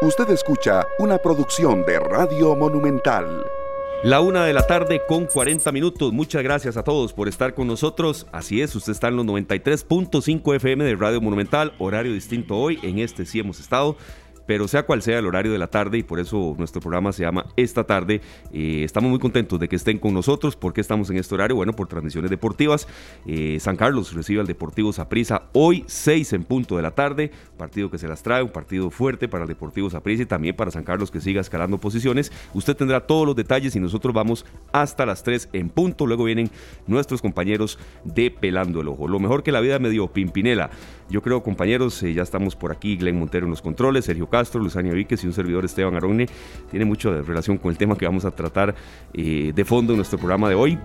Usted escucha una producción de Radio Monumental. La una de la tarde con 40 minutos. Muchas gracias a todos por estar con nosotros. Así es, usted está en los 93.5 FM de Radio Monumental, horario distinto hoy. En este sí hemos estado pero sea cual sea el horario de la tarde y por eso nuestro programa se llama Esta tarde, eh, estamos muy contentos de que estén con nosotros. ¿Por qué estamos en este horario? Bueno, por transmisiones deportivas. Eh, San Carlos recibe al Deportivo Saprissa hoy 6 en punto de la tarde, partido que se las trae, un partido fuerte para el Deportivo Saprissa y también para San Carlos que siga escalando posiciones. Usted tendrá todos los detalles y nosotros vamos hasta las 3 en punto. Luego vienen nuestros compañeros de Pelando el Ojo. Lo mejor que la vida me dio, Pimpinela. Yo creo, compañeros, eh, ya estamos por aquí, Glenn Montero en los controles, Sergio Castro, Luzania Víquez y un servidor Esteban Arone. Tiene mucho relación con el tema que vamos a tratar eh, de fondo en nuestro programa de hoy.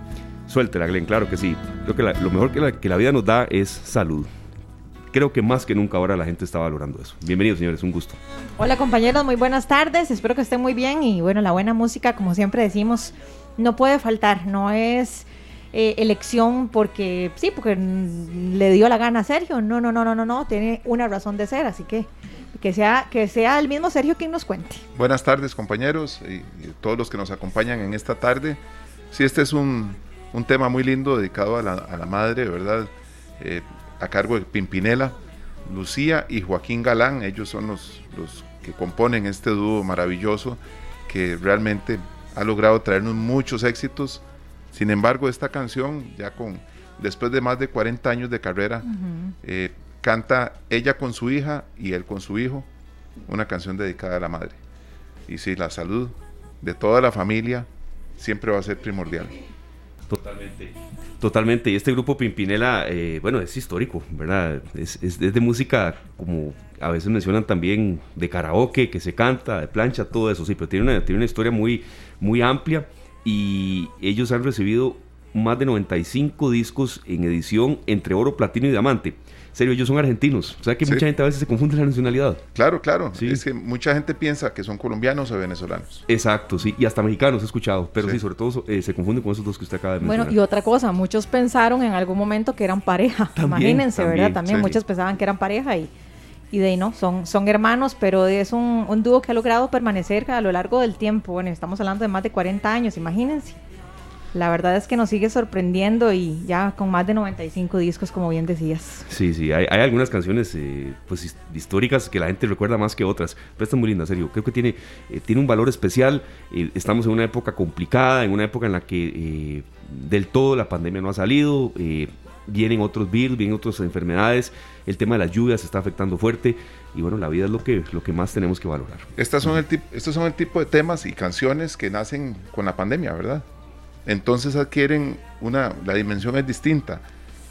Suéltela, Glenn, claro que sí. Creo que lo mejor que la, que la vida nos da es salud creo que más que nunca ahora la gente está valorando eso. Bienvenidos, señores, un gusto. Hola, compañeros, muy buenas tardes. Espero que estén muy bien y bueno, la buena música, como siempre decimos, no puede faltar. No es eh, elección porque sí, porque le dio la gana a Sergio. No, no, no, no, no, no, tiene una razón de ser, así que que sea, que sea el mismo Sergio quien nos cuente. Buenas tardes compañeros y, todos los que nos acompañan en esta tarde. Sí, este es un, un tema muy lindo dedicado a la, a la madre, ¿verdad? Eh, a cargo de Pimpinela, Lucía y Joaquín Galán, ellos son los, los que componen este dúo maravilloso que realmente ha logrado traernos muchos éxitos sin embargo, esta canción, ya con después de más de 40 años de carrera, eh, canta ella con su hija y él con su hijo, una canción dedicada a la madre. Y sí, la salud de toda la familia siempre va a ser primordial. Totalmente. Totalmente. Y este grupo Pimpinela, eh, bueno, es histórico, ¿verdad? Es, es, de música, como a veces mencionan también, de karaoke, que se canta, de plancha, todo eso, sí, pero tiene una, tiene una historia muy, muy amplia y ellos han recibido más de 95 discos en edición entre oro, platino y diamante. serio, ellos son argentinos. O sea que mucha gente a veces se confunde la nacionalidad. Claro, claro. Es que mucha gente piensa que son colombianos o venezolanos. Exacto, sí. Y hasta mexicanos he escuchado. Pero sí, sobre todo eh, se confunden con esos dos que usted acaba de mencionar. Bueno, y otra cosa, muchos pensaron en algún momento que eran pareja. Imagínense, ¿verdad? También muchos pensaban que eran pareja y y de ahí no, son, son hermanos, pero es un, un, dúo que ha logrado permanecer a lo largo del tiempo. Bueno, estamos hablando de más de 40 años, imagínense. La verdad es que nos sigue sorprendiendo y ya con más de 95 discos, como bien decías. Sí, sí, hay, hay algunas canciones eh, pues históricas que la gente recuerda más que otras, pero esta es muy linda, serio. Creo que tiene, eh, tiene un valor especial. Eh, estamos en una época complicada, en una época en la que del todo la pandemia no ha salido vienen otros virus, vienen otras enfermedades, el tema de las lluvias está afectando fuerte y bueno, la vida es lo que, lo que más tenemos que valorar. Estas son el estos son el tipo de temas y canciones que nacen con la pandemia, ¿verdad? Entonces adquieren una, la dimensión es distinta.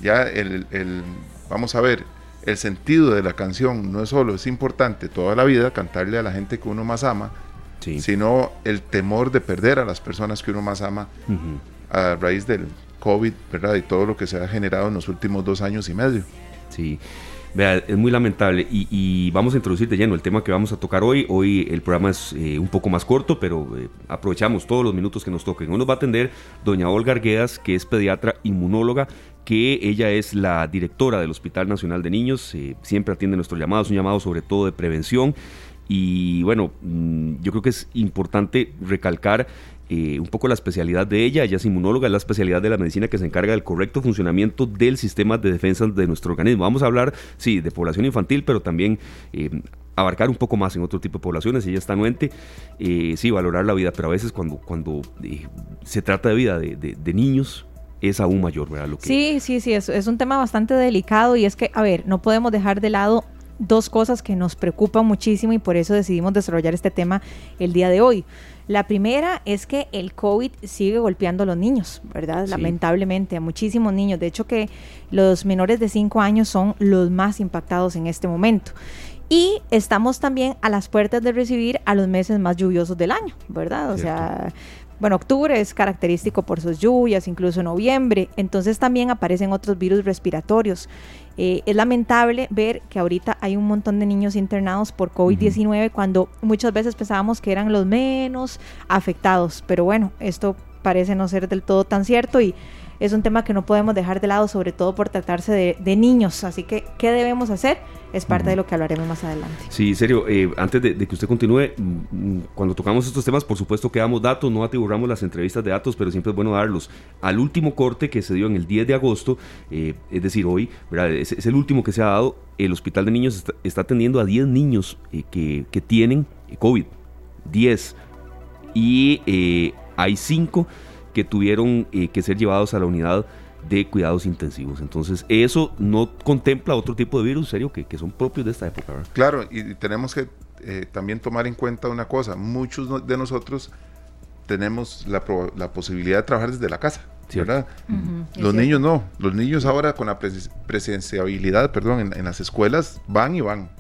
Ya el, el, vamos a ver, el sentido de la canción no es solo, es importante toda la vida cantarle a la gente que uno más ama, sino el temor de perder a las personas que uno más ama a raíz del, COVID, ¿verdad? Y todo lo que se ha generado en los últimos dos años y medio. Sí. Es muy lamentable y, vamos a introducir de lleno el tema que vamos a tocar hoy. Hoy el programa es eh, un poco más corto, pero eh, aprovechamos todos los minutos que nos toquen. Hoy nos va a atender doña Olga Arguedas, que es pediatra inmunóloga, que ella es la directora del Hospital Nacional de Niños. Eh, siempre atiende nuestros llamados, un llamado sobre todo de prevención. Y bueno, mm, yo creo que es importante recalcar eh, un poco la especialidad de ella. Ella es inmunóloga, es la especialidad de la medicina que se encarga del correcto funcionamiento del sistema de defensa de nuestro organismo. Vamos a hablar, sí, de población infantil, pero también eh, abarcar un poco más en otro tipo de poblaciones. Ella está anuente, eh, sí, valorar la vida, pero a veces cuando, cuando se trata de vida de, niños, es aún mayor, ¿verdad? Lo que... Sí, sí, sí, es, es un tema bastante delicado y es que, a ver, no podemos dejar de lado dos cosas que nos preocupan muchísimo y por eso decidimos desarrollar este tema el día de hoy. La primera es que el COVID sigue golpeando a los niños, ¿verdad? Lamentablemente, a muchísimos niños. De hecho, que los menores de 5 años son los más impactados en este momento. Y estamos también a las puertas de recibir a los meses más lluviosos del año, ¿verdad? O sea, bueno, octubre es característico por sus lluvias, incluso noviembre. Entonces también aparecen otros virus respiratorios. Eh, es lamentable ver que ahorita hay un montón de niños internados por COVID-19 cuando muchas veces pensábamos que eran los menos afectados. Pero bueno, esto parece no ser del todo tan cierto y es un tema que no podemos dejar de lado, sobre todo por tratarse de, de niños. Así que, ¿qué debemos hacer? Es parte de lo que hablaremos más adelante. Sí, serio, eh, antes de, que usted continúe, mm, cuando tocamos estos temas, por supuesto que damos datos, no atiburramos las entrevistas de datos, pero siempre es bueno darlos. Al último corte que se dio en el 10 de agosto, eh, es decir, hoy, es, el último que se ha dado, el Hospital de Niños está, atendiendo a 10 niños eh, que, que, tienen COVID. 10. Y hay 5 que tuvieron que ser llevados a la unidad de cuidados intensivos. Entonces, eso no contempla otro tipo de virus, serio, que, que son propios de esta época. ¿verdad? Claro, y tenemos que eh, también tomar en cuenta una cosa, muchos de nosotros tenemos la, la posibilidad de trabajar desde la casa. ¿verdad? Los niños no, los niños ahora con la presenciabilidad, perdón, en, las escuelas van y van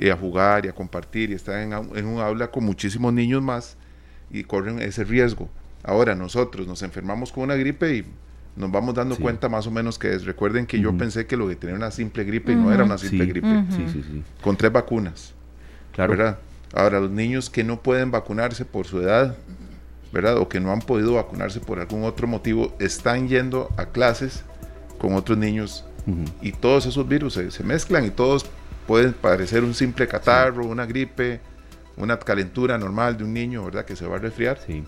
y a jugar y a compartir y están en, en un aula con muchísimos niños más y corren ese riesgo. Ahora nosotros nos enfermamos con una gripe y nos vamos dando cuenta más o menos que es. Recuerden que yo pensé que lo que tenía una simple gripe y no era una simple gripe. Con tres vacunas. Claro. ¿Verdad? Ahora, los niños que no pueden vacunarse por su edad, ¿verdad? O que no han podido vacunarse por algún otro motivo, están yendo a clases con otros niños y todos esos virus se, se, mezclan y todos pueden parecer un simple catarro, una gripe, una calentura normal de un niño, ¿verdad? Que se va a resfriar. Sí.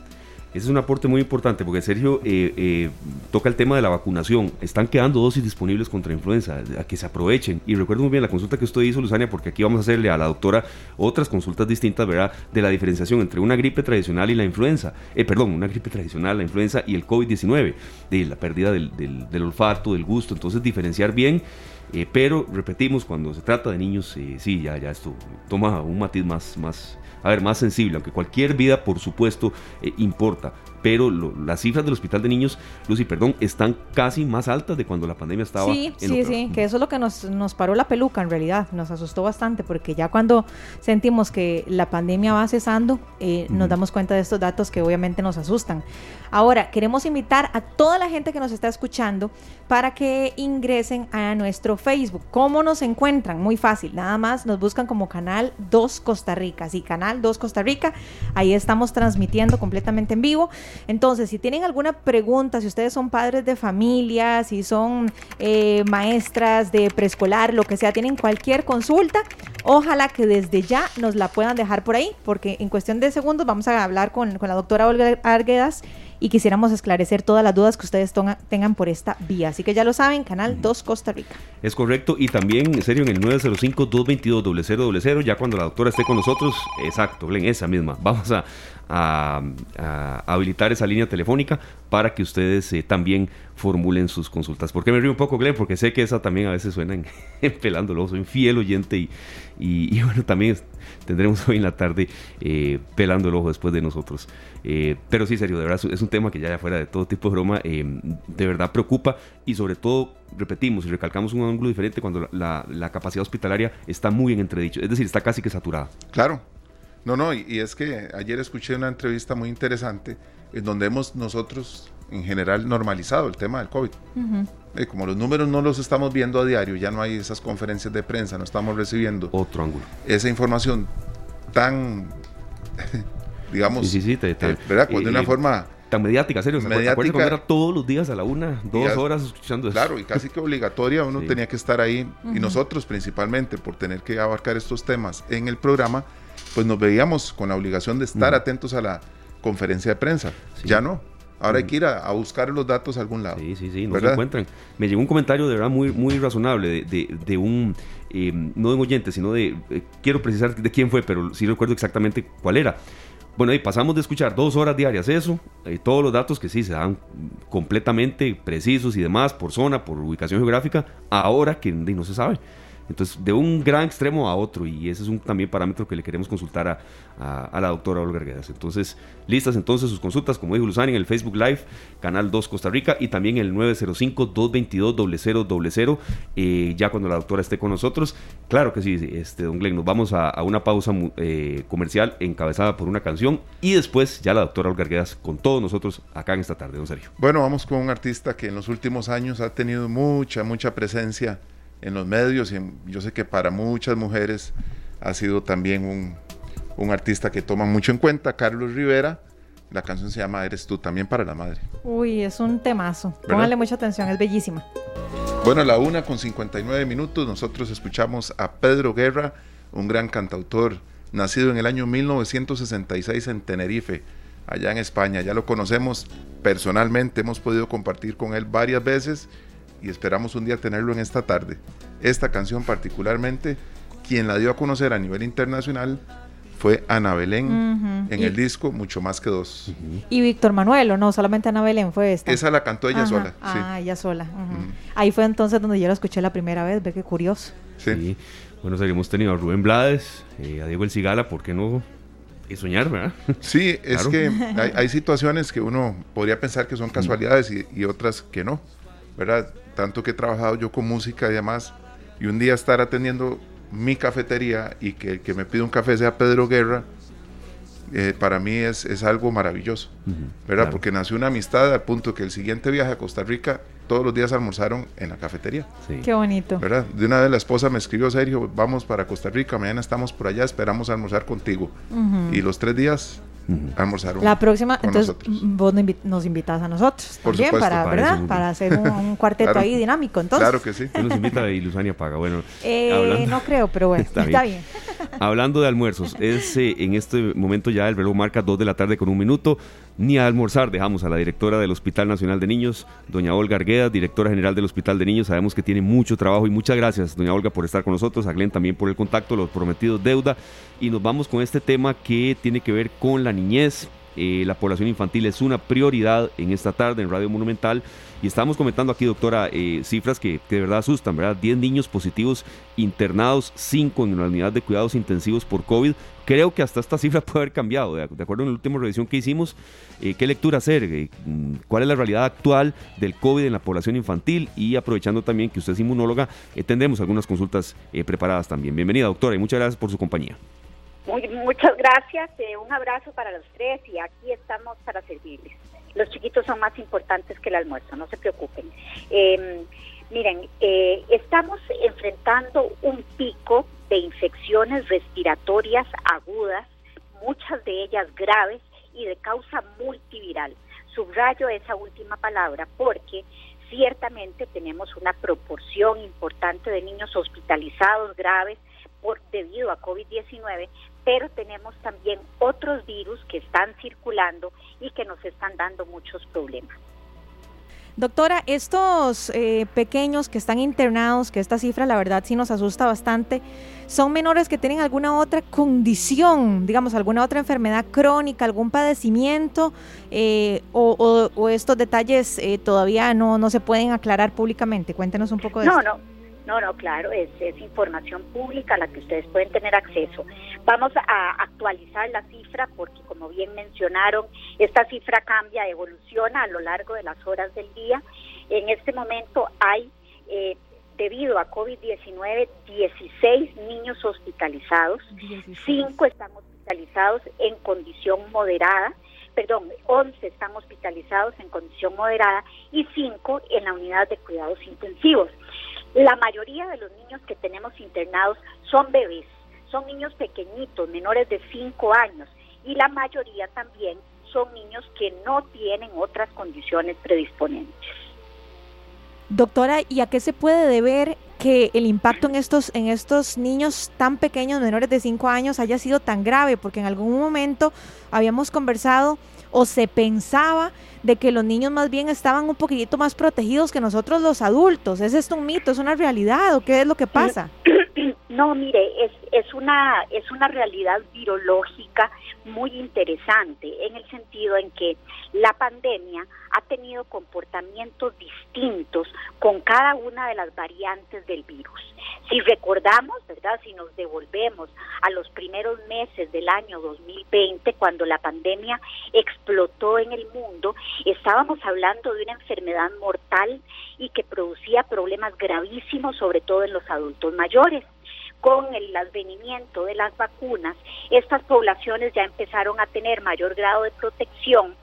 Ese es un aporte muy importante porque Sergio eh, eh, toca el tema de la vacunación. Están quedando dosis disponibles contra influenza, a que se aprovechen. Y recuerdo muy bien la consulta que usted hizo, Luzania, porque aquí vamos a hacerle a la doctora otras consultas distintas, ¿verdad? De la diferenciación entre una gripe tradicional y la influenza. Eh, perdón, una gripe tradicional, la influenza y el COVID-19, de la pérdida del, del, olfato, del gusto. Entonces, diferenciar bien. pero repetimos, cuando se trata de niños, sí, ya, ya esto toma un matiz más, más, a ver, más sensible, aunque cualquier vida, por supuesto, eh, importa. Pero las cifras del hospital de niños, Lucy, perdón, están casi más altas de cuando la pandemia estaba. Sí, sí, sí, que eso es lo que nos, nos paró la peluca en realidad, nos asustó bastante, porque ya cuando sentimos que la pandemia va cesando, eh, nos damos cuenta de estos datos que obviamente nos asustan. Ahora, queremos invitar a toda la gente que nos está escuchando para que ingresen a nuestro Facebook. ¿Cómo nos encuentran? Muy fácil, nada más nos buscan como Canal 2 Costa Rica. Sí, Canal 2 Costa Rica, ahí estamos transmitiendo completamente en vivo. Entonces, si tienen alguna pregunta, si ustedes son padres de familia, si son eh, maestras de preescolar, lo que sea, tienen cualquier consulta, ojalá que desde ya nos la puedan dejar por ahí, porque en cuestión de segundos vamos a hablar con, con la doctora Olga Arguedas y quisiéramos esclarecer todas las dudas que ustedes tengan por esta vía. Así que ya lo saben, Canal 2 Costa Rica. Es correcto, y también, en serio, en el 905-222-0000, ya cuando la doctora esté con nosotros, exacto, en esa misma, vamos a, habilitar esa línea telefónica para que ustedes eh, también formulen sus consultas. ¿Por qué me río un poco, Glenn? Porque sé que esa también a veces suena en, pelándolo. Soy fiel oyente y, y, bueno, también tendremos hoy en la tarde eh, pelando el ojo después de nosotros. Eh, pero sí, serio, de verdad es un tema que ya fuera de todo tipo de broma, eh, de verdad preocupa y sobre todo, repetimos y recalcamos un ángulo diferente cuando la, capacidad hospitalaria está muy en entredicho, es decir, está casi que saturada. Claro, no, no, y, es que ayer escuché una entrevista muy interesante en donde hemos nosotros en general normalizado el tema del COVID. Eh, como los números no los estamos viendo a diario, ya no hay esas conferencias de prensa, no estamos recibiendo otro ángulo. Esa información tan digamos, sí, sí, eh, ¿verdad? de una forma tan mediática, serio. Mediática. era todos los días a la una, dos horas escuchando eso. Claro, y casi que obligatoria, uno tenía que estar ahí, y nosotros principalmente, por tener que abarcar estos temas en el programa, pues nos veíamos con la obligación de estar atentos a la conferencia de prensa. Ya no. Ahora hay que ir a, buscar los datos a algún lado. Sí, sí, sí, no se encuentran. Me llegó un comentario de verdad muy, muy razonable de, un, eh, no de un oyente, sino de, eh, quiero precisar de quién fue, pero sí recuerdo exactamente cuál era bueno, y pasamos de escuchar dos horas diarias eso, y todos los datos que sí se dan completamente precisos y demás por zona, por ubicación geográfica, ahora que no se sabe. Entonces, de un gran extremo a otro, y ese es un también parámetro que le queremos consultar a, la doctora Olga Arguedas. Entonces, listas entonces sus consultas, como dijo Luzani, en el Facebook Live, Canal 2 Costa Rica, y también el 905-222-0000, eh, ya cuando la doctora esté con nosotros. Claro que sí, este, don Glenn, nos vamos a, una pausa eh, comercial encabezada por una canción, y después ya la doctora Olga Arguedas con todos nosotros acá en esta tarde, don Sergio. Bueno, vamos con un artista que en los últimos años ha tenido mucha, mucha presencia en los medios y yo sé que para muchas mujeres ha sido también un, un, artista que toman mucho en cuenta, Carlos Rivera, La canción se llama Eres tú, también para la madre. Uy, es un temazo. Póngale mucha atención, es bellísima. Bueno, a la una con 59 minutos nosotros escuchamos a Pedro Guerra, un gran cantautor, nacido en el año 1966 en Tenerife, allá en España. Ya lo conocemos personalmente, hemos podido compartir con él varias veces y esperamos un día tenerlo en esta tarde. Esta canción particularmente, quien la dio a conocer a nivel internacional fue Ana Belén en el disco Mucho Más que Dos. Y Víctor Manuel, ¿o no? Solamente Ana Belén fue esta. Esa la cantó ella sola. Ah, ella sola. Ahí fue entonces donde yo la escuché la primera vez, ve qué curioso. Sí. Bueno, hemos tenido a Rubén Blades, eh, a Diego El Cigala, ¿por qué no? Y soñar, ¿verdad? Sí, es que hay, situaciones que uno podría pensar que son casualidades y, otras que no, ¿verdad? Tanto que he trabajado yo con música y demás, y un día estar atendiendo mi cafetería y que el que me pide un café sea Pedro Guerra, eh, para mí es, es, algo maravilloso, ¿verdad? Porque nació una amistad al punto que el siguiente viaje a Costa Rica, todos los días almorzaron en la cafetería. Qué bonito. ¿verdad? De una vez la esposa me escribió, Sergio, vamos para Costa Rica, mañana estamos por allá, esperamos almorzar contigo. Y los tres días almorzaron. La próxima, entonces vos nos invitas a nosotros Por también para, ¿verdad? Para hacer un, cuarteto ahí dinámico. Entonces. Claro que sí. Nos invita y Luzania paga. Bueno, eh, no creo, pero bueno, está, bien. Hablando de almuerzos, es eh, en este momento ya el reloj marca 2 de la tarde con un minuto. Ni a almorzar dejamos a la directora del Hospital Nacional de Niños, doña Olga Argueda, directora general del Hospital de Niños. Sabemos que tiene mucho trabajo y muchas gracias, doña Olga, por estar con nosotros. A Glenn también por el contacto, los prometidos deuda. Y nos vamos con este tema que tiene que ver con la niñez eh, la población infantil es una prioridad en esta tarde en Radio Monumental. Y estamos comentando aquí, doctora, eh, cifras que, de verdad asustan, ¿verdad? 10 niños positivos internados, 5 en una unidad de cuidados intensivos por COVID. Creo que hasta esta cifra puede haber cambiado, de, acuerdo en la última revisión que hicimos. Eh, ¿Qué lectura hacer? Mm, ¿Cuál es la realidad actual del COVID en la población infantil? Y aprovechando también que usted es inmunóloga, tendremos algunas consultas preparadas también. Bienvenida, doctora, y muchas gracias por su compañía muchas gracias, eh, un abrazo para los tres y aquí estamos para servirles. Los chiquitos son más importantes que el almuerzo, no se preocupen. Em, miren, eh, estamos enfrentando un pico de infecciones respiratorias agudas, muchas de ellas graves y de causa multiviral. Subrayo esa última palabra porque ciertamente tenemos una proporción importante de niños hospitalizados graves por, debido a COVID-19, pero tenemos también otros virus que están circulando y que nos están dando muchos problemas. Doctora, estos eh, pequeños que están internados, que esta cifra la verdad sí nos asusta bastante, son menores que tienen alguna otra condición, digamos, alguna otra enfermedad crónica, algún padecimiento, eh, o, estos detalles eh, todavía no, no se pueden aclarar públicamente. Cuéntenos un poco de no, No, no, no, claro, es, es información pública a la que ustedes pueden tener acceso. Vamos a actualizar la cifra porque, como bien mencionaron, esta cifra cambia, evoluciona a lo largo de las horas del día. En este momento hay, eh, debido a COVID-19, 16 niños hospitalizados, 5 están hospitalizados en condición moderada perdón, 11 están hospitalizados en condición moderada y 5 en la unidad de cuidados intensivos. La mayoría de los niños que tenemos internados son bebés, son niños pequeñitos, menores de 5 años, y la mayoría también son niños que no tienen otras condiciones predisponentes. Doctora, ¿y a qué se puede deber que el impacto en estos, en estos niños tan pequeños, menores de 5 años, haya sido tan grave? Porque en algún momento habíamos conversado o se pensaba de que los niños más bien estaban un poquitito más protegidos que nosotros los adultos. ¿Es esto un mito? ¿Es una realidad o qué es lo que pasa? No, mire, es, es, una, es una realidad virológica muy interesante en el sentido en que la pandemia ha tenido comportamientos distintos con cada una de las variantes del virus. Si recordamos, ¿verdad? Si nos devolvemos a los primeros meses del año 2020, cuando la pandemia explotó en el mundo, estábamos hablando de una enfermedad mortal y que producía problemas gravísimos, sobre todo en los adultos mayores con el advenimiento de las vacunas, estas poblaciones ya empezaron a tener mayor grado de protección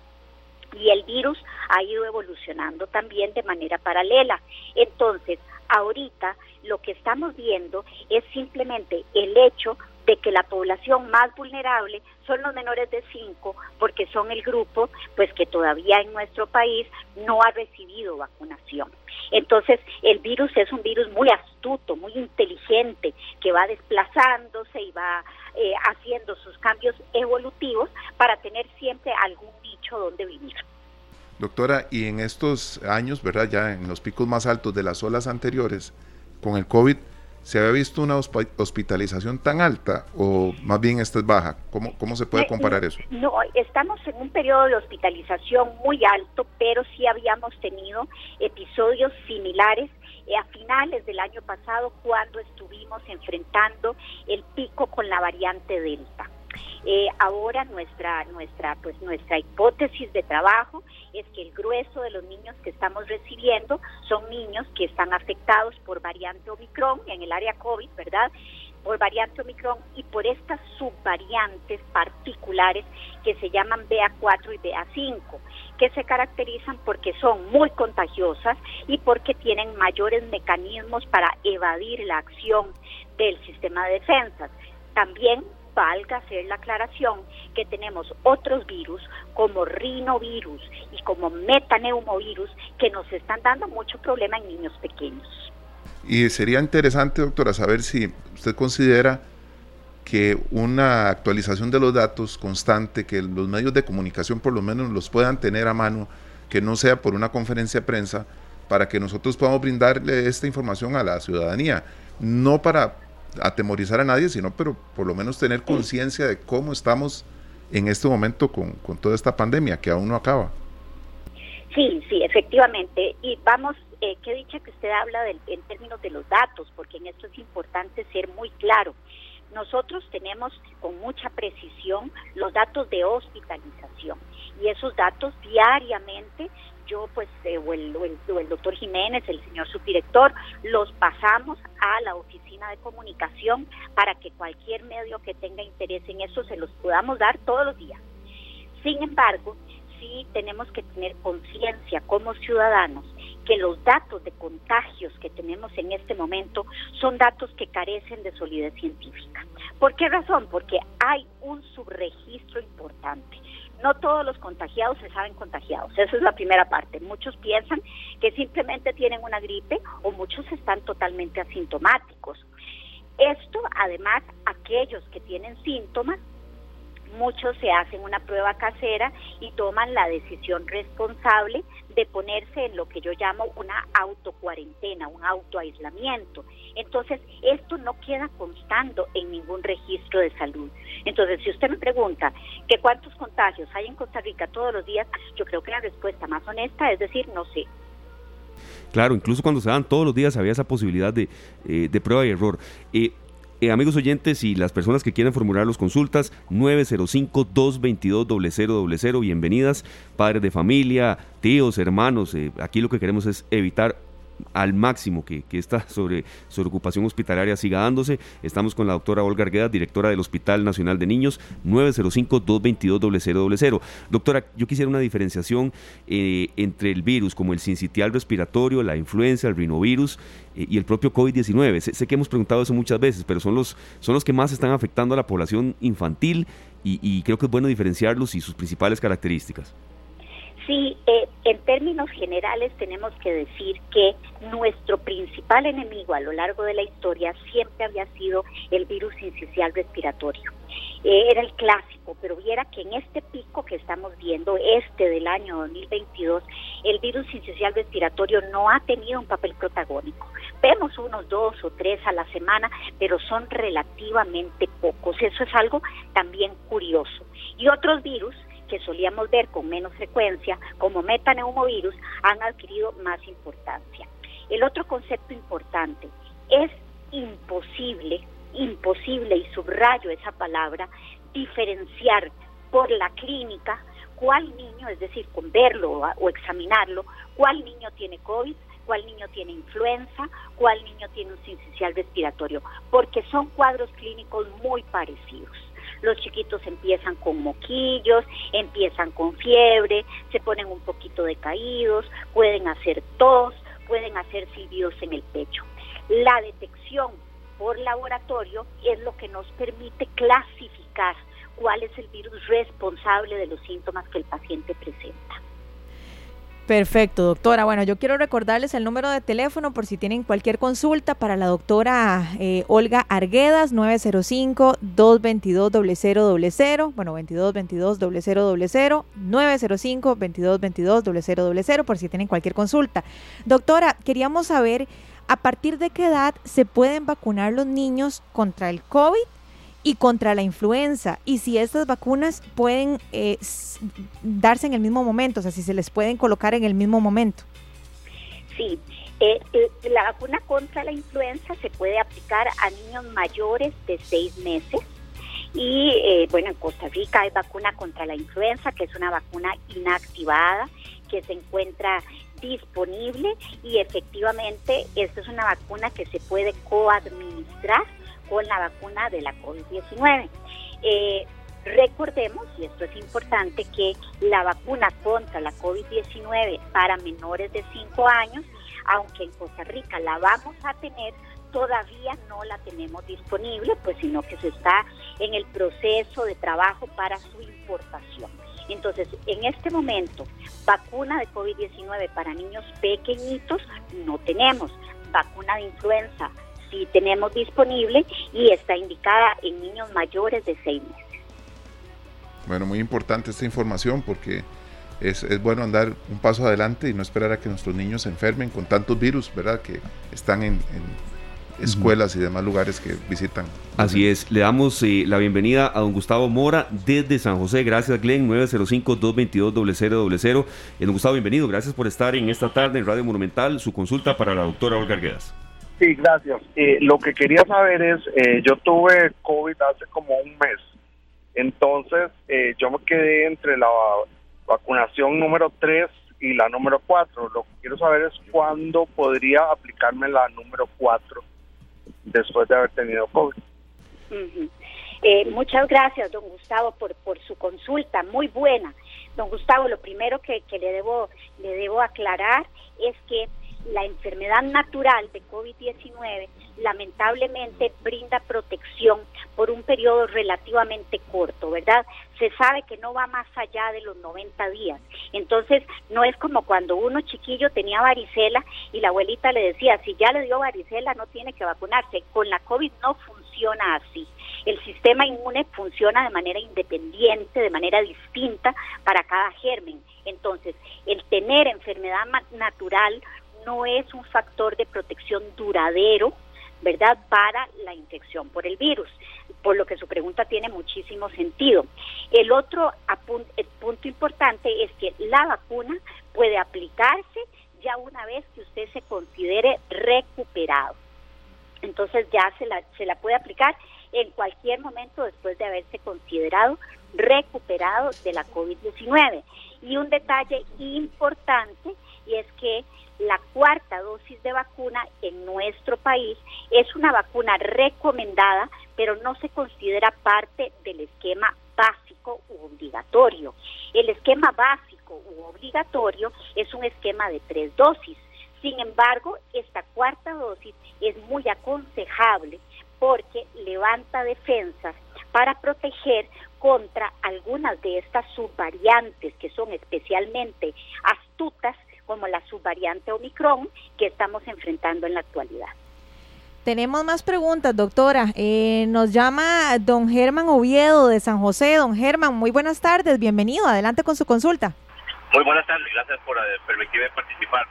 y el virus ha ido evolucionando también de manera paralela. Entonces, ahorita lo que estamos viendo es simplemente el hecho de que la población más vulnerable son los menores de 5 porque son el grupo pues que todavía en nuestro país no ha recibido vacunación. Entonces, el virus es un virus muy astuto, muy inteligente, que va desplazándose y va eh, haciendo sus cambios evolutivos para tener siempre algún nicho donde vivir. Doctora, y en estos años, ¿verdad? Ya en los picos más altos de las olas anteriores, con el COVID, ¿se había visto una hospitalización tan alta o más bien esta es baja? ¿Cómo, cómo se puede comparar eso? No, estamos en un periodo de hospitalización muy alto, pero sí habíamos tenido episodios similares eh, a finales del año pasado cuando estuvimos enfrentando el pico con la variante Delta. Eh, ahora nuestra nuestra pues nuestra hipótesis de trabajo es que el grueso de los niños que estamos recibiendo son niños que están afectados por variante Omicron en el área COVID, ¿verdad? por variante Omicron y por estas subvariantes particulares que se llaman BA4 y BA5, que se caracterizan porque son muy contagiosas y porque tienen mayores mecanismos para evadir la acción del sistema de defensas. También valga hacer la aclaración que tenemos otros virus como rinovirus y como metaneumovirus que nos están dando mucho problema en niños pequeños. Y sería interesante, doctora, saber si usted considera que una actualización de los datos constante, que los medios de comunicación por lo menos los puedan tener a mano, que no sea por una conferencia de prensa, para que nosotros podamos brindarle esta información a la ciudadanía, no para atemorizar a nadie, sino pero por lo menos tener conciencia de cómo estamos en este momento con, toda esta pandemia que aún no acaba. Sí, sí, efectivamente. Y vamos, eh, qué dicha que usted habla del, en términos de los datos, porque en esto es importante ser muy claro. Nosotros tenemos con mucha precisión los datos de hospitalización y esos datos diariamente yo pues eh, o, el, el, doctor Jiménez, el señor subdirector, los pasamos a la oficina de comunicación para que cualquier medio que tenga interés en eso se los podamos dar todos los días. Sin embargo, sí tenemos que tener conciencia como ciudadanos que los datos de contagios que tenemos en este momento son datos que carecen de solidez científica. ¿Por qué razón? Porque hay un subregistro importante no todos los contagiados se saben contagiados. Esa es la primera parte. Muchos piensan que simplemente tienen una gripe o muchos están totalmente asintomáticos. Esto, además, aquellos que tienen síntomas muchos se hacen una prueba casera y toman la decisión responsable de ponerse en lo que yo llamo una autocuarentena, un autoaislamiento. Entonces, esto no queda constando en ningún registro de salud. Entonces, si usted me pregunta que cuántos contagios hay en Costa Rica todos los días, yo creo que la respuesta más honesta es decir, no sé. Claro, incluso cuando se dan todos los días había esa posibilidad de, eh, de prueba y error. Eh, eh, amigos oyentes y las personas que quieran formular las consultas, 905-222-0000, bienvenidas, padres de familia, tíos, hermanos, eh, aquí lo que queremos es evitar al máximo que, esta sobre, ocupación hospitalaria siga dándose. Estamos con la doctora Olga Argueda, directora del Hospital Nacional de Niños, 905-222-0000. Doctora, yo quisiera una diferenciación eh, entre el virus como el sincitial respiratorio, la influenza, el rinovirus eh, y el propio COVID-19. Sé, que hemos preguntado eso muchas veces, pero son los, son los que más están afectando a la población infantil y creo que es bueno diferenciarlos y sus principales características. Sí, eh, en términos generales tenemos que decir que nuestro principal enemigo a lo largo de la historia siempre había sido el virus incisional respiratorio. Eh, era el clásico, pero viera que en este pico que estamos viendo, este del año 2022, el virus incisional respiratorio no ha tenido un papel protagónico. Vemos unos dos o tres a la semana, pero son relativamente pocos. Eso es algo también curioso. Y otros virus que solíamos ver con menos frecuencia, como metaneumovirus, han adquirido más importancia. El otro concepto importante es imposible, imposible, y subrayo esa palabra, diferenciar por la clínica cuál niño, es decir, con verlo o, examinarlo, cuál niño tiene COVID, cuál niño tiene influenza, cuál niño tiene un sincicial respiratorio, porque son cuadros clínicos muy parecidos. Los chiquitos empiezan con moquillos, empiezan con fiebre, se ponen un poquito decaídos, pueden hacer tos, pueden hacer silbidos en el pecho. La detección por laboratorio es lo que nos permite clasificar cuál es el virus responsable de los síntomas que el paciente presenta. Perfecto, doctora. Bueno, yo quiero recordarles el número de teléfono por si tienen cualquier consulta para la doctora eh, Olga Arguedas, 905-222-0000, bueno, 2222-0000, 905-2222-0000, por si tienen cualquier consulta. Doctora, queríamos saber a partir de qué edad se pueden vacunar los niños contra el COVID y contra la influenza. Y si estas vacunas pueden eh, darse en el mismo momento, o sea, si se les pueden colocar en el mismo momento. Sí, eh, eh, la vacuna contra la influenza se puede aplicar a niños mayores de seis meses. Y bueno, en Costa Rica hay vacuna contra la influenza, que es una vacuna inactivada que se encuentra disponible. Y efectivamente esta es una vacuna que se puede coadministrar con la vacuna de la COVID-19. Eh, recordemos, y esto es importante, que la vacuna contra la COVID-19 para menores de 5 años, aunque en Costa Rica la vamos a tener, todavía no la tenemos disponible, pues sino que se está en el proceso de trabajo para su importación. Entonces, en este momento, vacuna de COVID-19 para niños pequeñitos no tenemos. Vacuna de influenza sí tenemos disponible y está indicada en niños mayores de 6 meses. Bueno, muy importante esta información porque es, es, bueno andar un paso adelante y no esperar a que nuestros niños se enfermen con tantos virus, ¿verdad? Que están en, escuelas y demás lugares que visitan. Así es, le damos eh, la bienvenida a don Gustavo Mora desde San José. Gracias, Glenn, 905-222-0000. Eh, don Gustavo, bienvenido. Gracias por estar en esta tarde en Radio Monumental. Su consulta para la doctora Olga Arguedas. Sí, gracias. Eh, lo que quería saber es, eh, yo tuve COVID hace como un mes, entonces eh, yo me quedé entre la vacunación número 3 y la número 4. Lo que quiero saber es cuándo podría aplicarme la número 4 después de haber tenido COVID. muchas gracias, don Gustavo, por, por su consulta, muy buena. Don Gustavo, lo primero que, que le debo le debo aclarar es que la enfermedad natural de COVID-19 lamentablemente brinda protección por un periodo relativamente corto, ¿verdad? Se sabe que no va más allá de los 90 días. Entonces, no es como cuando uno chiquillo tenía varicela y la abuelita le decía, si ya le dio varicela no tiene que vacunarse. Con la COVID no funciona así. El sistema inmune funciona de manera independiente, de manera distinta para cada germen. Entonces, el tener enfermedad natural no es un factor de protección duradero, ¿verdad?, para la infección por el virus, por lo que su pregunta tiene muchísimo sentido. El otro punto importante es que la vacuna puede aplicarse ya una vez que usted se considere recuperado. Entonces ya se la, se la puede aplicar en cualquier momento después de haberse considerado recuperado de la COVID-19. Y un detalle importante y es que la cuarta dosis de vacuna en nuestro país es una vacuna recomendada, pero no se considera parte del esquema básico u obligatorio. El esquema básico u obligatorio es un esquema de tres dosis. Sin embargo, esta cuarta dosis es muy aconsejable porque levanta defensas para proteger contra algunas de estas subvariantes que son especialmente astutas como la subvariante Omicron que estamos enfrentando en la actualidad. Tenemos más preguntas, doctora. Eh, nos llama don Germán Oviedo de San José. Don Germán, muy buenas tardes, bienvenido. Adelante con su consulta. Muy buenas tardes, gracias por eh, permitirme participar.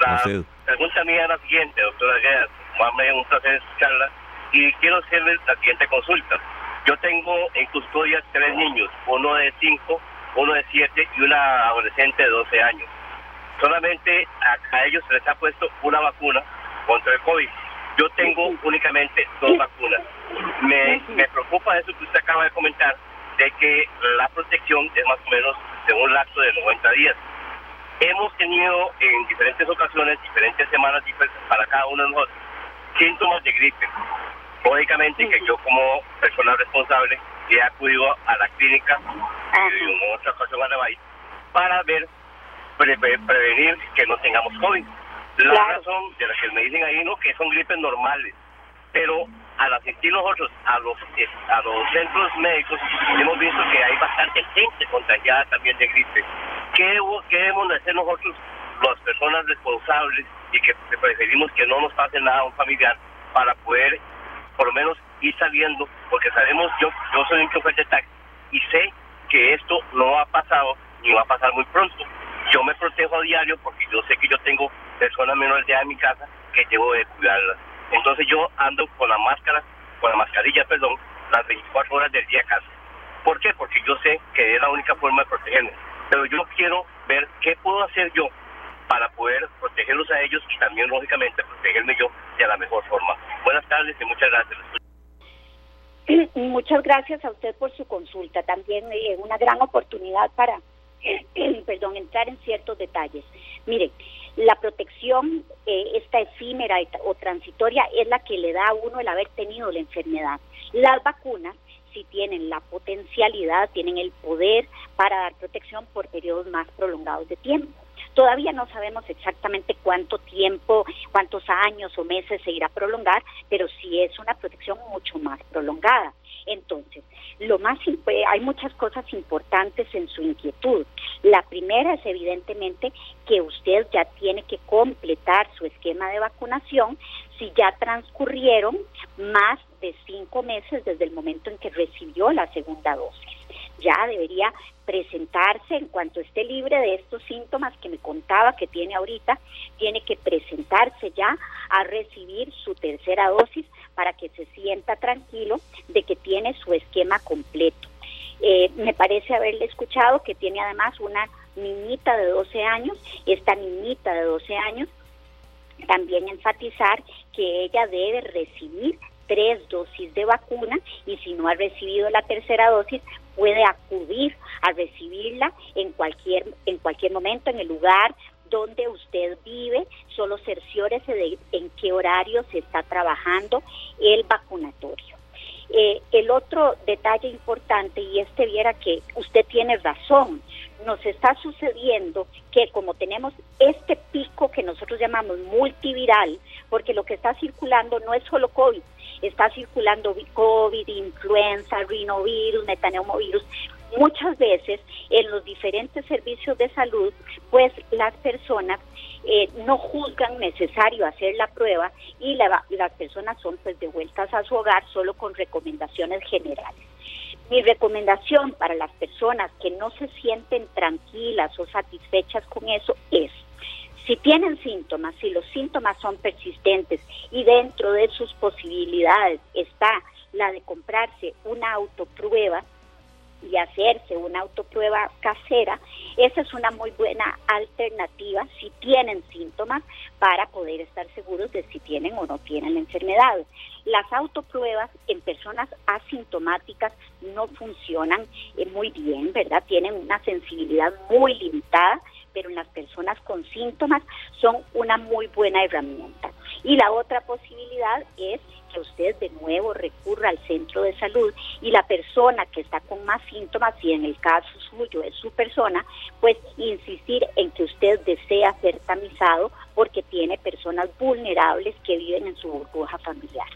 La pregunta mía es la siguiente, doctora Guedas. Me un placer escucharla y quiero hacerle la siguiente consulta. Yo tengo en custodia tres niños, uno de cinco, uno de siete y una adolescente de 12 años solamente a, ellos se les ha puesto una vacuna contra el COVID. Yo tengo únicamente dos vacunas. Me, me preocupa eso que usted acaba de comentar, de que la protección es más o menos de un lapso de 90 días. Hemos tenido en diferentes ocasiones, diferentes semanas para cada uno de nosotros, síntomas de gripe. Lógicamente que yo como persona responsable he acudido a la clínica y en otra ocasión a la para ver prevenir que no tengamos COVID. La razón de la que me dicen ahí, ¿no? Que son gripes normales. Pero al asistir nosotros a los, eh, a los centros médicos, hemos visto que hay bastante gente contagiada también de gripe. ¿Qué, qué debemos de hacer nosotros, las personas responsables, y que preferimos que no nos pase nada a un familiar para poder, por lo menos, ir saliendo? Porque sabemos, yo, yo soy un chofer de taxi y sé que esto no ha pasado ni va a pasar muy pronto. Yo me protejo a diario porque yo sé que yo tengo personas menores de edad en mi casa que debo de cuidarlas. Entonces yo ando con la máscara, con la mascarilla, perdón, las 24 horas del día casi. ¿Por qué? Porque yo sé que es la única forma de protegerme. Pero yo quiero ver qué puedo hacer yo para poder protegerlos a ellos y también, lógicamente, protegerme yo de la mejor forma. Buenas tardes y muchas gracias. Muchas gracias a usted por su consulta. También es eh, una gran oportunidad para, perdón, entrar en ciertos detalles. Mire, la protección, eh, esta efímera o transitoria, es la que le da a uno el haber tenido la enfermedad. Las vacunas sí tienen la potencialidad, tienen el poder para dar protección por periodos más prolongados de tiempo. Todavía no sabemos exactamente cuánto tiempo, cuántos años o meses se irá a prolongar, pero sí es una protección mucho más prolongada. Entonces, lo más hay muchas cosas importantes en su inquietud. La primera es evidentemente que usted ya tiene que completar su esquema de vacunación si ya transcurrieron más de cinco meses desde el momento en que recibió la segunda dosis. Ya debería presentarse en cuanto esté libre de estos síntomas que me contaba que tiene ahorita, tiene que presentarse ya a recibir su tercera dosis para que se sienta tranquilo de que tiene su esquema completo. Eh, me parece haberle escuchado que tiene además una niñita de 12 años, esta niñita de 12 años, también enfatizar que ella debe recibir tres dosis de vacuna y si no ha recibido la tercera dosis puede acudir a recibirla en cualquier en cualquier momento en el lugar donde usted vive, solo cerciórese de en qué horario se está trabajando el vacunatorio. Eh, el otro detalle importante, y este viera que usted tiene razón, nos está sucediendo que como tenemos este pico que nosotros llamamos multiviral, porque lo que está circulando no es solo COVID, está circulando COVID, influenza, rinovirus, metaneumovirus, muchas veces en los diferentes servicios de salud, pues las personas eh, no juzgan necesario hacer la prueba y las personas son pues devueltas a su hogar solo con recomendaciones generales. Mi recomendación para las personas que no se sienten tranquilas o satisfechas con eso es, si tienen síntomas, si los síntomas son persistentes y dentro de sus posibilidades está la de comprarse una autoprueba, y hacerse una autoprueba casera, esa es una muy buena alternativa si tienen síntomas para poder estar seguros de si tienen o no tienen la enfermedad. Las autopruebas en personas asintomáticas no funcionan eh, muy bien, ¿verdad? Tienen una sensibilidad muy limitada, pero en las personas con síntomas son una muy buena herramienta. Y la otra posibilidad es que usted de nuevo recurra al centro de salud y la persona que está con más síntomas, y en el caso suyo es su persona, pues insistir en que usted desea ser tamizado porque tiene personas vulnerables que viven en su burbuja familiar.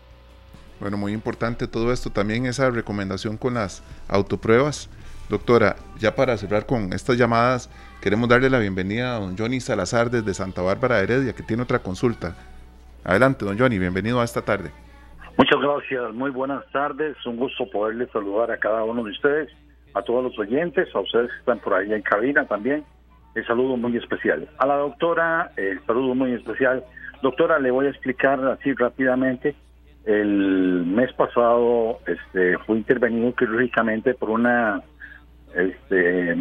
Bueno, muy importante todo esto, también esa recomendación con las autopruebas. Doctora, ya para cerrar con estas llamadas, queremos darle la bienvenida a don Johnny Salazar desde Santa Bárbara Heredia, que tiene otra consulta. Adelante, don Johnny, bienvenido a esta tarde. Muchas gracias, muy buenas tardes. Un gusto poderles saludar a cada uno de ustedes, a todos los oyentes, a ustedes que están por ahí en cabina también. El saludo muy especial. A la doctora, el saludo muy especial. Doctora, le voy a explicar así rápidamente. El mes pasado este, fui intervenido quirúrgicamente por una este,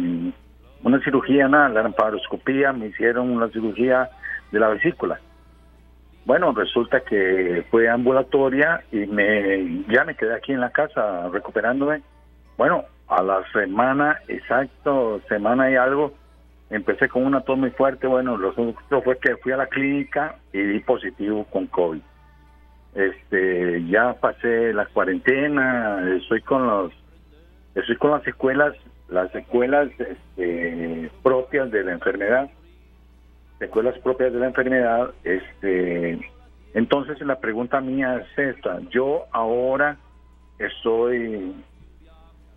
una cirugía, una laparoscopía, me hicieron una cirugía de la vesícula bueno, resulta que fue ambulatoria y me ya me quedé aquí en la casa recuperándome. Bueno, a la semana, exacto, semana y algo, empecé con una tos muy fuerte. Bueno, lo otro fue que fui a la clínica y di positivo con COVID. Este, ya pasé la cuarentena, estoy con los, estoy con las secuelas, las secuelas este, propias de la enfermedad secuelas propias de la enfermedad, este, Entonces la pregunta mía es esta. Yo ahora estoy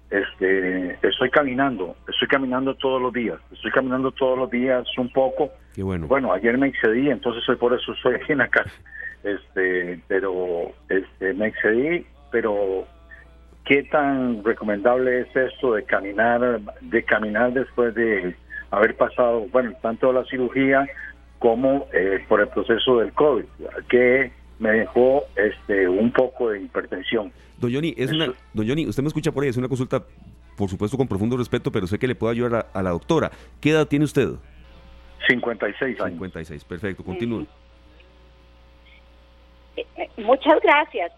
este, estoy caminando, estoy caminando todos los días, estoy caminando todos los días un poco. Qué bueno. Bueno, ayer me excedí, entonces soy por eso estoy aquí en la casa. Este, pero este, me excedí, pero ¿qué tan recomendable es esto de caminar, de caminar después de haber pasado, bueno, tanto la cirugía como eh, por el proceso del COVID, que me dejó este un poco de hipertensión. Don Johnny, es una, don Johnny, usted me escucha por ahí, es una consulta, por supuesto, con profundo respeto, pero sé que le puedo ayudar a, la doctora. ¿Qué edad tiene usted? 56 años. 56, perfecto, continúe. Eh, eh, muchas gracias.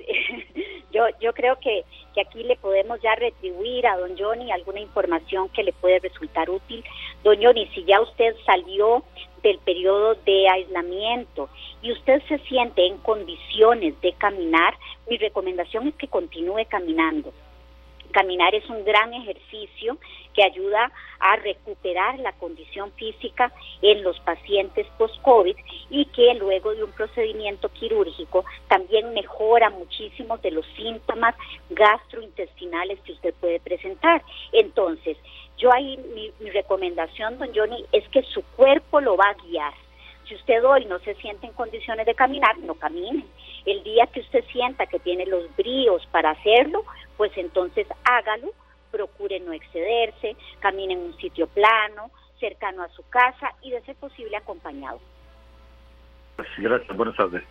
yo, yo creo que, que aquí le podemos ya retribuir a don Johnny alguna información que le puede resultar útil. Don Johnny, si ya usted salió del periodo de aislamiento y usted se siente en condiciones de caminar, mi recomendación es que continúe caminando. Caminar es un gran ejercicio que ayuda a recuperar la condición física en los pacientes post-COVID y que luego de un procedimiento quirúrgico también mejora muchísimos de los síntomas gastrointestinales que usted puede presentar. Entonces, yo ahí mi, mi recomendación, don Johnny, es que su cuerpo lo va a guiar. Si usted hoy no se siente en condiciones de caminar, no camine. El día que usted sienta que tiene los bríos para hacerlo, pues entonces hágalo, procure no excederse, camine en un sitio plano, cercano a su casa y de ser posible acompañado. Gracias, buenas tardes.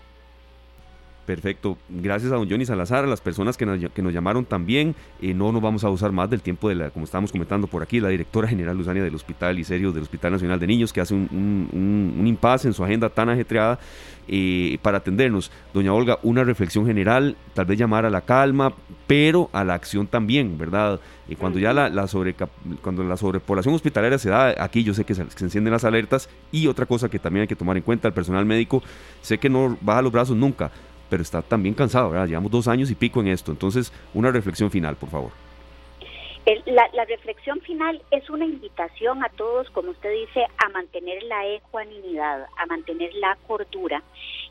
Perfecto. Gracias a don Johnny Salazar, a las personas que nos, que nos llamaron también. Eh, no nos vamos a usar más del tiempo de la, como estábamos comentando por aquí, la directora general Luzania del Hospital y Serio del Hospital Nacional de Niños, que hace un, un, impasse en su agenda tan ajetreada eh, para atendernos. Doña Olga, una reflexión general, tal vez llamar a la calma, pero a la acción también, ¿verdad? Y cuando ya la, la, sobre, cuando la sobrepoblación hospitalaria se da, aquí yo sé que se, que se, encienden las alertas y otra cosa que también hay que tomar en cuenta, el personal médico, sé que no baja los brazos nunca, pero está también cansado, ¿verdad? Llevamos dos años y pico en esto. Entonces, una reflexión final, por favor. La, reflexión final es una invitación a todos, como usted dice, a mantener la ecuanimidad, a mantener la cordura.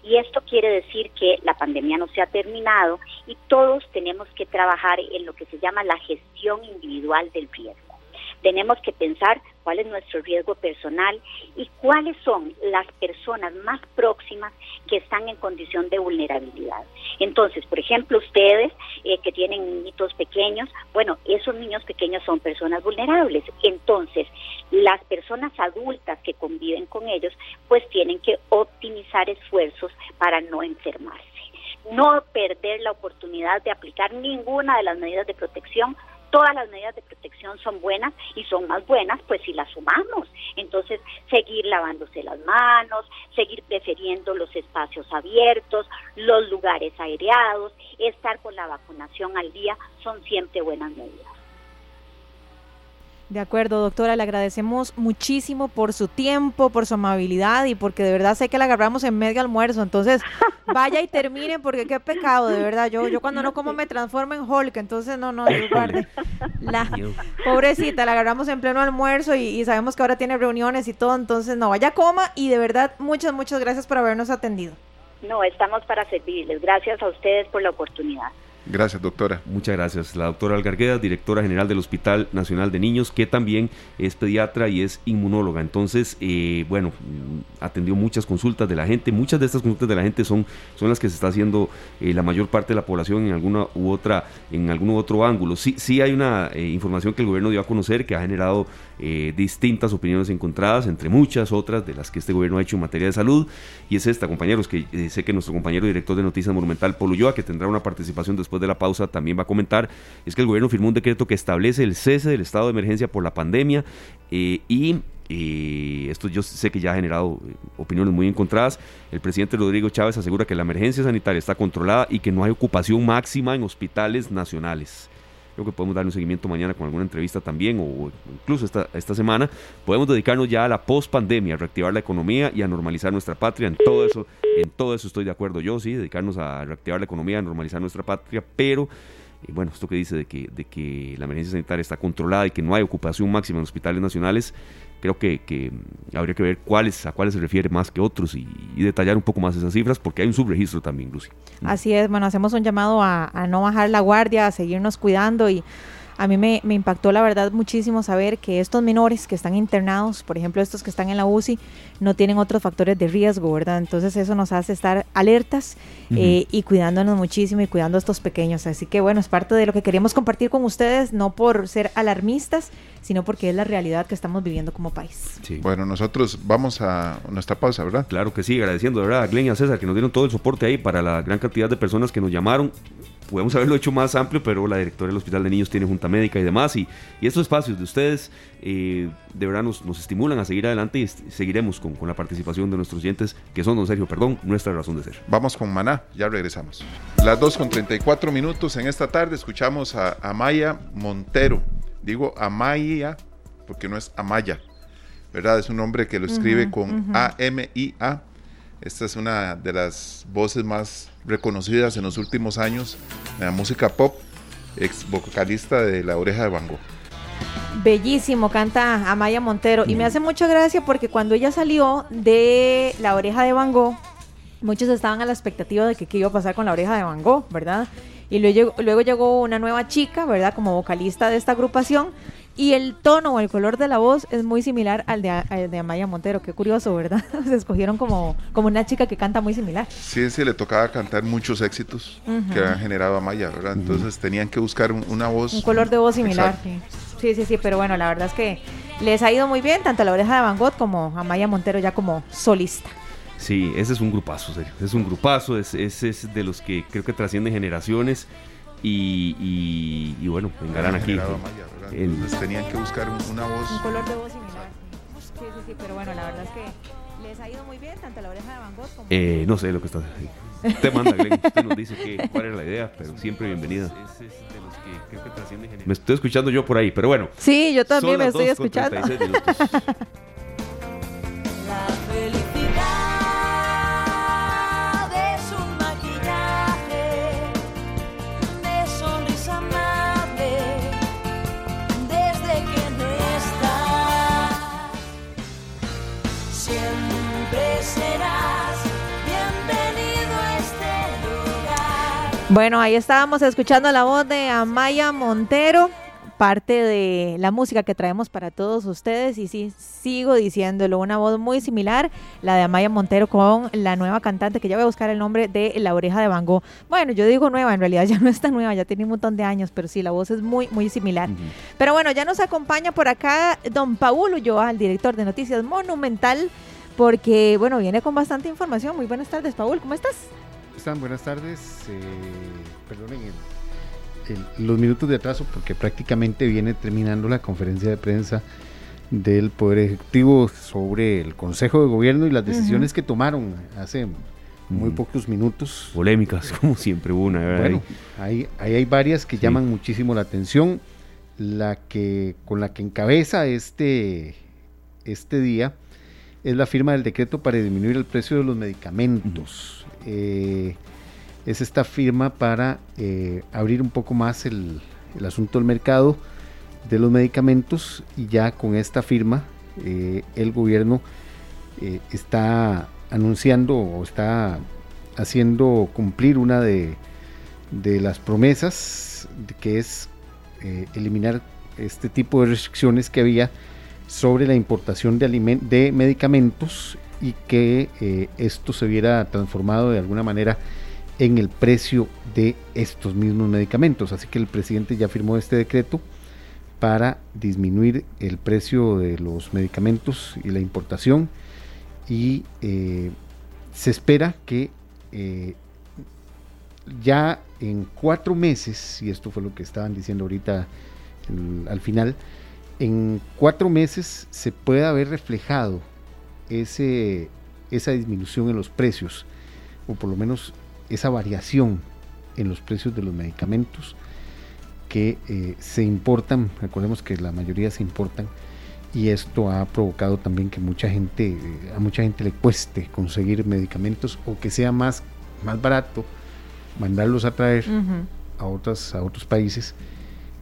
Y esto quiere decir que la pandemia no se ha terminado y todos tenemos que trabajar en lo que se llama la gestión individual del riesgo. Tenemos que pensar cuál es nuestro riesgo personal y cuáles son las personas más próximas que están en condición de vulnerabilidad. Entonces, por ejemplo, ustedes eh, que tienen niñitos pequeños, bueno, esos niños pequeños son personas vulnerables. Entonces, las personas adultas que conviven con ellos, pues tienen que optimizar esfuerzos para no enfermarse. No perder la oportunidad de aplicar ninguna de las medidas de protección todas las medidas de protección son buenas y son más buenas pues si las sumamos. Entonces, seguir lavándose las manos, seguir prefiriendo los espacios abiertos, los lugares aireados, estar con la vacunación al día son siempre buenas medidas. De acuerdo, doctora, le agradecemos muchísimo por su tiempo, por su amabilidad y porque de verdad sé que la agarramos en medio almuerzo. Entonces, vaya y termine porque qué pecado, de verdad. Yo yo cuando no como me transformo en Hulk, entonces no, no, Dios guarde. La pobrecita, la agarramos en pleno almuerzo y, y sabemos que ahora tiene reuniones y todo, entonces no, vaya coma y de verdad muchas, muchas gracias por habernos atendido. No, estamos para servirles. Gracias a ustedes por la oportunidad. Gracias, doctora. Muchas gracias. La doctora Algargueda, directora general del Hospital Nacional de Niños, que también es pediatra y es inmunóloga. Entonces, eh, bueno, atendió muchas consultas de la gente. Muchas de estas consultas de la gente son, son las que se está haciendo eh, la mayor parte de la población en alguna u otra, en algún otro ángulo. Sí, sí hay una eh, información que el gobierno dio a conocer que ha generado eh, distintas opiniones encontradas, entre muchas otras de las que este gobierno ha hecho en materia de salud. Y es esta, compañeros, que sé que nuestro compañero director de Noticias Monumental, Polo Ulloa, que tendrá una participación después de la pausa, también va a comentar, es que el gobierno firmó un decreto que establece el cese del estado de emergencia por la pandemia eh, y y esto yo sé que ya ha generado opiniones muy encontradas. El presidente Rodrigo Chávez asegura que la emergencia sanitaria está controlada y que no hay ocupación máxima en hospitales nacionales. Creo que podemos darle un seguimiento mañana con alguna entrevista también o incluso esta, esta semana. Podemos dedicarnos ya a la post-pandemia, a reactivar la economía y a normalizar nuestra patria. En todo eso, en todo eso estoy de acuerdo yo, sí, dedicarnos a reactivar la economía, a normalizar nuestra patria, pero eh, bueno, esto que dice de que, de que la emergencia sanitaria está controlada y que no hay ocupación máxima en hospitales nacionales, creo que, habría que ver cuáles, a cuáles se refiere más que otros y, detallar un poco más esas cifras porque hay un subregistro también, Lucy. Así es, bueno, hacemos un llamado a no bajar la guardia, a seguirnos cuidando y a mí me, impactó la verdad muchísimo saber que estos menores que están internados, por ejemplo estos que están en la UCI, no tienen otros factores de riesgo, ¿verdad? Entonces eso nos hace estar alertas eh, y cuidándonos muchísimo y cuidando a estos pequeños. Así que bueno, es parte de lo que queríamos compartir con ustedes, no por ser alarmistas, sino porque es la realidad que estamos viviendo como país. Bueno, nosotros vamos a nuestra pausa, ¿verdad? Claro que sí, agradeciendo, ¿verdad? A Glenn y a César que nos dieron todo el soporte ahí para la gran cantidad de personas que nos llamaron podemos haberlo hecho más amplio, pero la directora del Hospital de Niños tiene junta médica y demás. Y, y estos espacios de ustedes eh, de verdad nos, estimulan a seguir adelante y seguiremos con, con, la participación de nuestros oyentes, que son, don Sergio, perdón, nuestra razón de ser. Vamos con Maná, ya regresamos. Las 2 con 34 minutos en esta tarde escuchamos a Amaya Montero. Digo Amaya porque no es Amaya, ¿verdad? Es un nombre que lo escribe con A-M-I-A. Esta es una de las voces más reconocidas en los últimos años en la música pop, ex vocalista de La Oreja de Van Gogh. Bellísimo, canta Amaya Montero. Y me hace mucha gracia porque cuando ella salió de La Oreja de Van Gogh, muchos estaban a la expectativa de que qué iba a pasar con La Oreja de Van Gogh, ¿verdad? Y luego, luego llegó una nueva chica, ¿verdad? Como vocalista de esta agrupación y el tono o el color de la voz es muy similar al de, de Amaya Montero. Qué curioso, ¿verdad? Se escogieron como, como una chica que canta muy similar. Sí, sí, le tocaba cantar muchos éxitos que han generado Amaya, ¿verdad? Entonces tenían que buscar una voz. Un color de voz similar, sí. Sí, sí, sí, pero bueno, la verdad es que les ha ido muy bien, tanto a la oreja de Van Gogh como Amaya Montero ya como solista. Sí, ese es un grupazo, serio. Es un grupazo, es, es, es de los que creo que trasciende generaciones y, y, bueno, vengarán aquí. Entonces tenían que buscar una voz. Un color de voz similar. Sí, sí, sí, pero bueno, la verdad es que les ha ido muy bien, tanto la oreja de Van Gogh como. Eh, no sé lo que está. Usted manda, Glenn. Usted nos dice que, cuál era la idea, pero siempre bienvenida. Me estoy escuchando yo por ahí, pero bueno. Sí, yo también me estoy escuchando. Bueno, ahí estábamos escuchando la voz de Amaya Montero, parte de la música que traemos para todos ustedes. Y sí, sigo diciéndolo, una voz muy similar, la de Amaya Montero con la nueva cantante, que ya voy a buscar el nombre de La Oreja de Van Gogh. Bueno, yo digo nueva, en realidad ya no está nueva, ya tiene un montón de años, pero sí, la voz es muy, muy similar. Pero bueno, ya nos acompaña por acá don Paul Ulloa, el director de Noticias Monumental, porque, bueno, viene con bastante información. Muy buenas tardes, Paul, ¿cómo estás? Están? Buenas tardes. Eh, perdonen los minutos de atraso porque prácticamente viene terminando la conferencia de prensa del Poder Ejecutivo sobre el Consejo de Gobierno y las decisiones que tomaron hace muy mm. pocos minutos. Polémicas, como siempre una. Bueno, ahí hay, hay varias que llaman muchísimo la atención. La que con la que encabeza este, este día es la firma del decreto para disminuir el precio de los medicamentos. Eh, es esta firma para eh, abrir un poco más el, asunto del mercado de los medicamentos y ya con esta firma eh, el gobierno está anunciando o está haciendo cumplir una de, de las promesas que es eliminar este tipo de restricciones que había sobre la importación de, de medicamentos y que eh, esto se viera transformado de alguna manera en el precio de estos mismos medicamentos. Así que el presidente ya firmó este decreto para disminuir el precio de los medicamentos y la importación y eh, se espera que eh, ya en cuatro meses, y esto fue lo que estaban diciendo ahorita al final, en cuatro meses se puede haber reflejado ese, esa disminución en los precios, o por lo menos esa variación en los precios de los medicamentos que eh, se importan, recordemos que la mayoría se importan, y esto ha provocado también que mucha gente, eh, a mucha gente le cueste conseguir medicamentos o que sea más, más barato mandarlos a traer a, otras, a otros países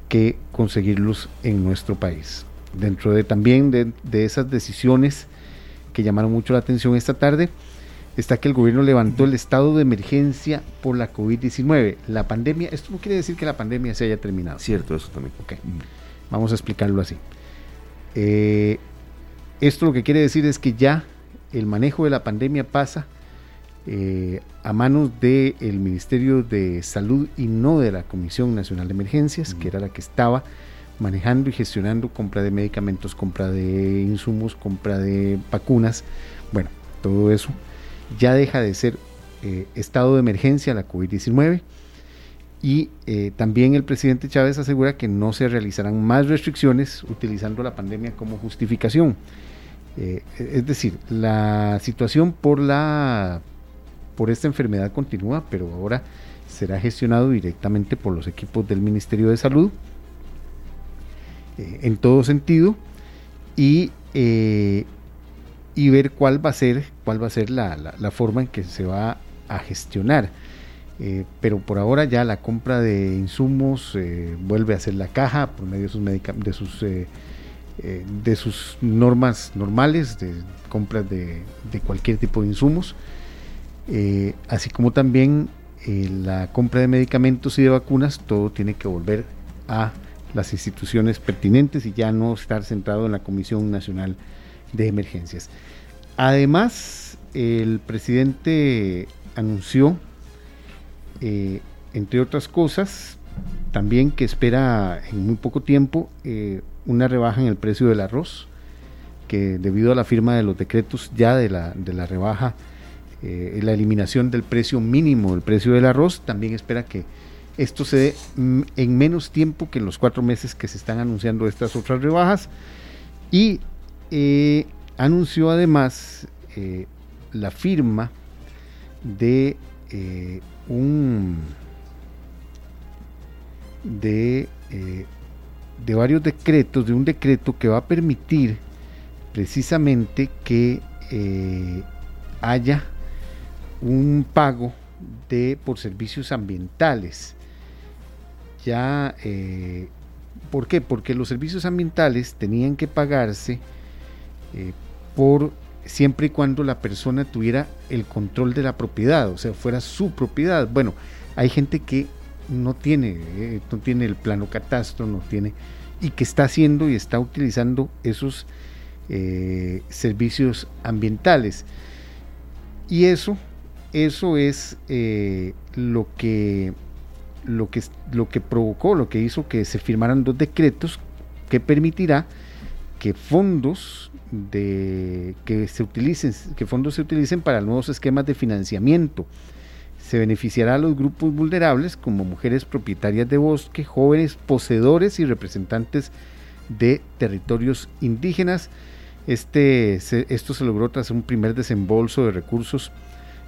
que conseguirlos en nuestro país. Dentro de también de, de esas decisiones que llamaron mucho la atención esta tarde, está que el gobierno levantó el estado de emergencia por la COVID-19. La pandemia, esto no quiere decir que la pandemia se haya terminado. Cierto, eso también. Ok, vamos a explicarlo así. Eh, esto lo que quiere decir es que ya el manejo de la pandemia pasa eh, a manos del Ministerio de Salud y no de la Comisión Nacional de Emergencias, que era la que estaba manejando y gestionando compra de medicamentos, compra de insumos, compra de vacunas. Bueno, todo eso ya deja de ser eh, estado de emergencia la COVID-19 y eh, también el presidente Chávez asegura que no se realizarán más restricciones utilizando la pandemia como justificación. Eh, es decir, la situación por, la, por esta enfermedad continúa, pero ahora será gestionado directamente por los equipos del Ministerio de Salud en todo sentido y y ver cuál va a ser, cuál va a ser la, forma en que se va a gestionar. Eh, pero por ahora ya la compra de insumos eh, vuelve a ser la caja por medio de sus, de sus, eh, de sus normas normales de compras de, de, cualquier tipo de insumos, así como también la compra de medicamentos y de vacunas, todo tiene que volver a las instituciones pertinentes y ya no estar centrado en la Comisión Nacional de Emergencias. Además, el presidente anunció, eh, entre otras cosas, también que espera en muy poco tiempo eh, una rebaja en el precio del arroz, que debido a la firma de los decretos ya de la, de la rebaja, eh, la eliminación del precio mínimo del precio del arroz, también espera que esto se dé en menos tiempo que en los cuatro meses que se están anunciando estas otras rebajas. Y anunció además eh, la firma de eh, un de, eh, de varios decretos, de un decreto que va a permitir precisamente que haya un pago de por servicios ambientales. Ya, ¿por qué? Porque los servicios ambientales tenían que pagarse por siempre y cuando la persona tuviera el control de la propiedad, o sea, fuera su propiedad. Bueno, hay gente que no tiene, eh, no tiene el plano catastro, no tiene, y que está haciendo y está utilizando esos eh, servicios ambientales. Y eso, eso es eh, lo que lo que lo que provocó, lo que hizo que se firmaran dos decretos que permitirá que fondos de que se utilicen, que fondos se utilicen para nuevos esquemas de financiamiento. Se beneficiará a los grupos vulnerables como mujeres propietarias de bosque, jóvenes poseedores y representantes de territorios indígenas. Este, esto se logró tras un primer desembolso de recursos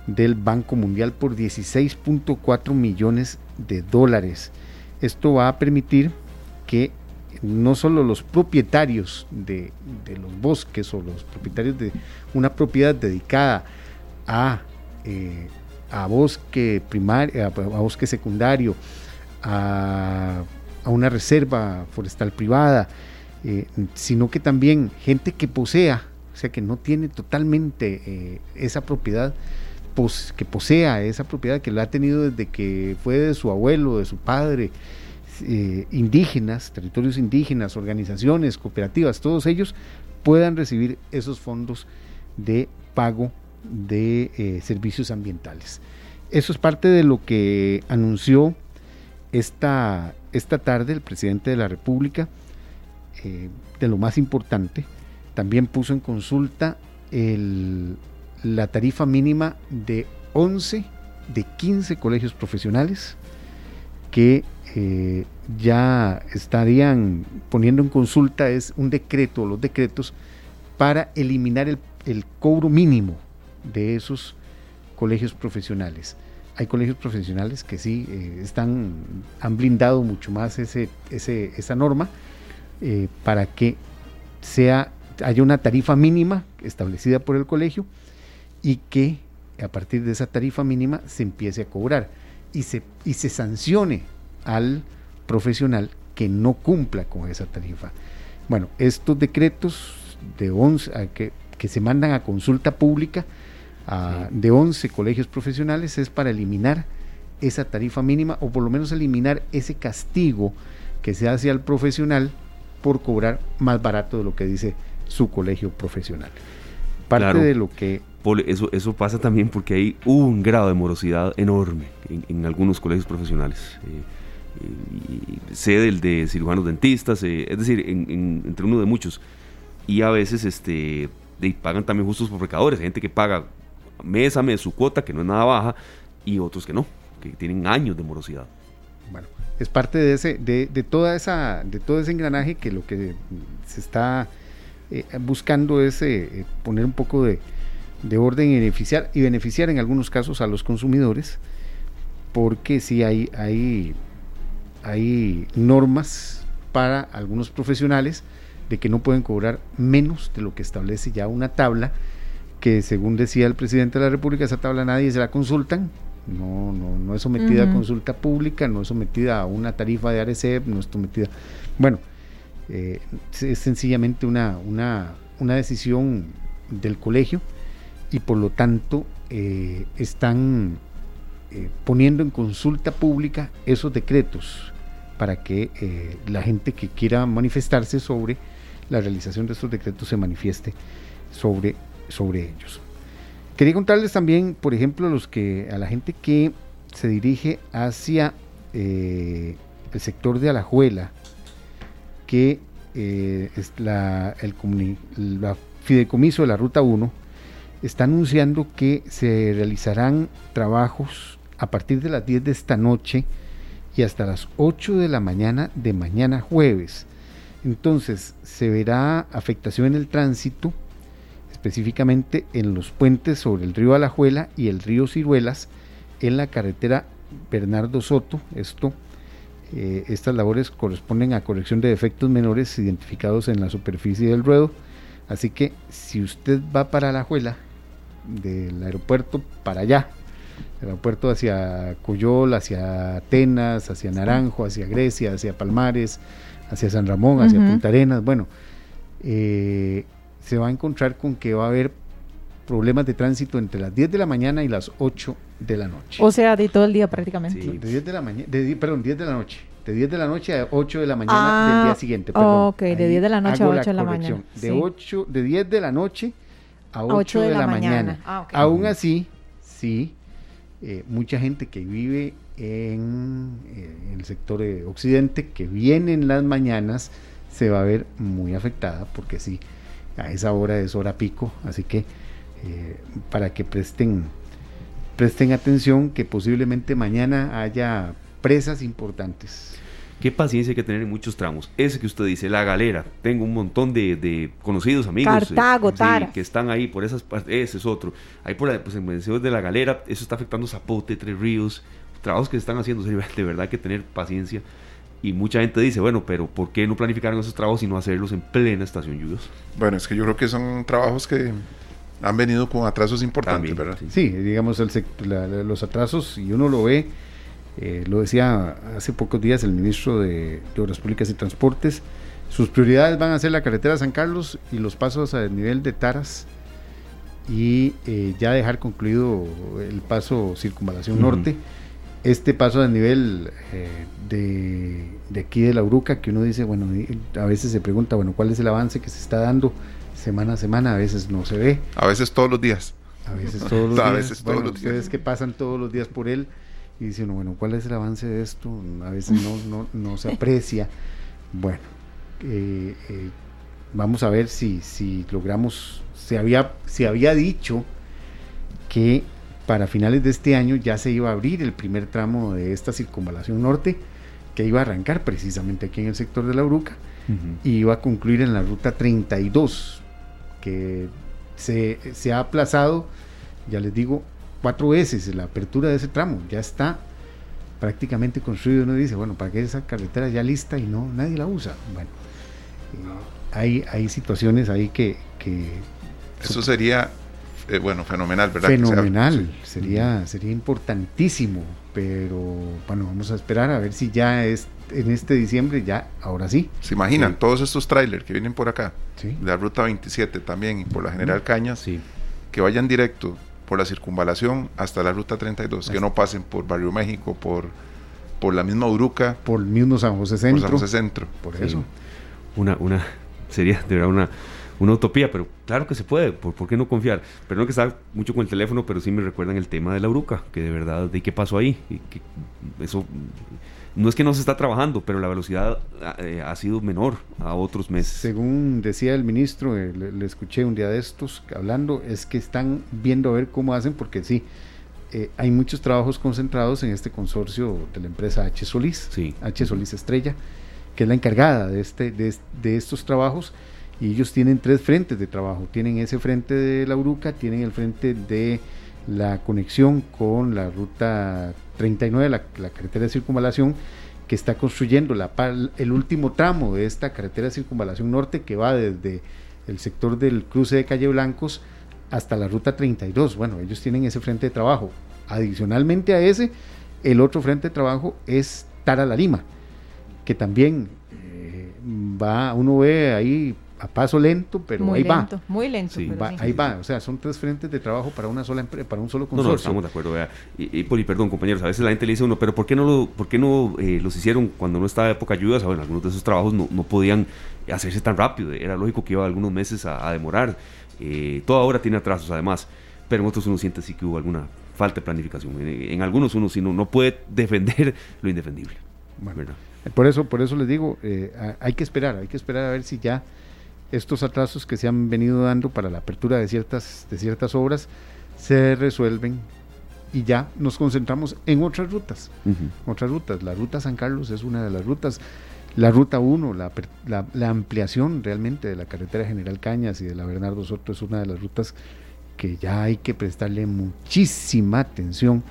del Banco Mundial por 16.4 millones de dólares. Esto va a permitir que no solo los propietarios de, los bosques o los propietarios de una propiedad dedicada a, eh, a bosque primario, a, bosque secundario, a, una reserva forestal privada, eh, sino que también gente que posea, o sea, que no tiene totalmente eh, esa propiedad, que posea esa propiedad, que la ha tenido desde que fue de su abuelo, de su padre, eh, indígenas, territorios indígenas, organizaciones, cooperativas, todos ellos puedan recibir esos fondos de pago de eh, servicios ambientales. Eso es parte de lo que anunció esta, esta tarde el presidente de la República, eh, de lo más importante, también puso en consulta la tarifa mínima de 11 de 15 colegios profesionales que eh, ya estarían poniendo en consulta es un decreto, los decretos, para eliminar el, cobro mínimo de esos colegios profesionales. Hay colegios profesionales que sí eh, están, han blindado mucho más ese, esa norma eh, para que sea, haya una tarifa mínima establecida por el colegio y que a partir de esa tarifa mínima se empiece a cobrar y se, y se sancione al profesional que no cumpla con esa tarifa. Bueno, estos decretos de 11 que, que se mandan a consulta pública de 11 colegios profesionales es para eliminar esa tarifa mínima o por lo menos eliminar ese castigo que se hace al profesional por cobrar más barato de lo que dice su colegio profesional. Parte de lo que... Eso, eso pasa también porque hay un grado de morosidad enorme en, algunos colegios profesionales. Eh, sé del de cirujanos dentistas, eh, es decir, entre uno de muchos. Y a veces este, pagan también justos por pecadores. Hay gente que paga mes a mes su cuota, que no es nada baja, y otros que no, que tienen años de morosidad. Bueno, es parte de ese, de, de toda esa, de todo ese engranaje que lo que se está eh, buscando es eh, poner un poco de, de, orden y beneficiar, y beneficiar en algunos casos a los consumidores, porque sí hay, hay, hay normas para algunos profesionales de que no pueden cobrar menos de lo que establece ya una tabla que según decía el presidente de la República, esa tabla nadie se la consultan, no, no, no es sometida a consulta pública, no es sometida a una tarifa de ARECEP, no es sometida... Bueno, eh, es sencillamente una, una, una, decisión del colegio y por lo tanto eh, están eh, poniendo en consulta pública esos decretos para que la gente que quiera manifestarse sobre la realización de estos decretos se manifieste sobre sobre ellos. Quería contarles también, por ejemplo, a, los que, a la gente que se dirige hacia eh, el sector de Alajuela, que eh, es la, el la fideicomiso de la Ruta 1 está anunciando que se realizarán trabajos a partir de las 10 de esta noche y hasta las 8 de la mañana de mañana jueves. Entonces se verá afectación en el tránsito específicamente en los puentes sobre el río Alajuela y el río Ciruelas en la carretera Bernardo Soto. Esto, eh, estas labores corresponden a corrección de defectos menores identificados en la superficie del ruedo. Así que si usted va para Alajuela, del aeropuerto para allá, del aeropuerto hacia Coyol, hacia Atenas, hacia Naranjo, hacia Grecia, hacia Palmares, hacia San Ramón, hacia Punta Arenas, bueno, eh, se va a encontrar con que va a haber problemas de tránsito entre las 10 de la mañana y las 8 de la noche. O sea, de todo el día prácticamente. de 10 de la mañana, perdón, 10 de la noche. De 10 de la noche a 8 de la mañana del día ah, siguiente. Perdón. ok, de 10 de la noche a 8 de la mañana. De, 8, de 10 de la noche a 8, de, la, mañana. Ah, Aún así, sí, eh, mucha gente que vive en, eh, en el sector occidente, que viene en las mañanas, se va a ver muy afectada porque sí a esa hora es hora pico, así que eh, para que presten, presten atención que posiblemente mañana haya presas importantes. Qué paciencia hay que tener en muchos tramos. Ese que usted dice, la galera. Tengo un montón de, conocidos amigos Cartago, eh, que están ahí por esas partes. Ese es otro. Ahí por pues, en de la galera, eso está afectando Zapote, Tres Ríos. Trabajos que se están haciendo, de verdad hay que tener paciencia y mucha gente dice, bueno, pero ¿por qué no planificaron esos trabajos y no hacerlos en plena estación lluviosa? Bueno, es que yo creo que son trabajos que han venido con atrasos importantes, ¿verdad? Sí, digamos, el, los atrasos, y uno lo ve, eh, lo decía hace pocos días el ministro de, Obras Públicas y Transportes, sus prioridades van a ser la carretera San Carlos y los pasos a nivel de Taras y eh, ya dejar concluido el paso Circunvalación Norte este paso a nivel eh, de, aquí de la Uruca, que uno dice, bueno, a veces se pregunta, bueno, ¿cuál es el avance que se está dando semana a semana? A veces no se ve. A veces todos los días. A veces todos los días. Veces todos los ustedes que pasan todos los días por él y dicen, bueno, ¿cuál es el avance de esto? A veces no, no, no se aprecia. Bueno, eh, eh, vamos a ver si, si logramos, se había, se había dicho que para finales de este año ya se iba a abrir el primer tramo de esta circunvalación norte, que iba a arrancar precisamente aquí en el sector de la Uruca y iba a concluir en la ruta 32, que se, se ha aplazado, ya les digo, cuatro veces la apertura de ese tramo, ya está prácticamente construido. Uno dice, bueno, ¿para qué esa carretera ya lista y no nadie la usa? Bueno, hay, hay situaciones ahí que... que Eso sería eh, bueno, fenomenal, ¿verdad? Fenomenal, sería, sería importantísimo, pero bueno, vamos a esperar a ver si ya es en este diciembre, ya, ahora sí. ¿Se imaginan todos estos trailers que vienen por acá? Sí. La ruta 27 también y por la General Cañas, sí. que vayan directo por la circunvalación hasta la ruta 32, que no pasen por Barrio México, por, por la misma Uruca. Por el mismo San José Centro. Por San José Centro. Por eso. Una, una, sería de verdad una una utopía, pero claro que se puede, ¿por, ¿por, qué no confiar? Pero no que está mucho con el teléfono, pero sí me recuerdan el tema de la Uruca, que de verdad, ¿de qué pasó ahí? que eso no es que no se está trabajando, pero la velocidad eh, ha sido menor a otros meses. Según decía el ministro, eh, le, escuché un día de estos hablando, es que están viendo a ver cómo hacen, porque sí, eh, hay muchos trabajos concentrados en este consorcio de la empresa H. Solís, sí. H. Solís Estrella, que es la encargada de, este, de, de estos trabajos y ellos tienen tres frentes de trabajo. Tienen ese frente de la Uruca, tienen el frente de la conexión con la ruta 39, la, carretera de circunvalación, que está construyendo el último tramo de esta carretera de circunvalación norte que va desde el sector del cruce de Calle Blancos hasta la ruta 32. Bueno, ellos tienen ese frente de trabajo. Adicionalmente a ese, el otro frente de trabajo es Tara La Lima, que también eh, va, uno ve ahí a paso lento, pero ahí va. Muy lento, Ahí va, o sea, son tres frentes de trabajo para una sola para un solo consorcio. No, no, estamos de acuerdo. Y, y, perdón, compañeros, a veces la gente le dice a uno, pero ¿por qué no, lo, por qué no eh, los hicieron cuando no estaba época de lluvias? Bueno, algunos de esos trabajos no, no, podían hacerse tan rápido, era lógico que iba algunos meses a, demorar. Eh, toda obra tiene atrasos además, pero en otros uno siente sí que hubo alguna falta de planificación. En, algunos uno sí no, no puede defender lo indefendible. Bueno, por eso, por eso les digo, eh, hay que esperar, hay que esperar a ver si ya estos atrasos que se han venido dando para la apertura de ciertas, de ciertas obras se resuelven y ya nos concentramos en otras rutas. Otras rutas. La ruta San Carlos es una de las rutas. La ruta 1, la, la, ampliación realmente de la carretera General Cañas y de la Bernardo Soto es una de las rutas que ya hay que prestarle muchísima atención,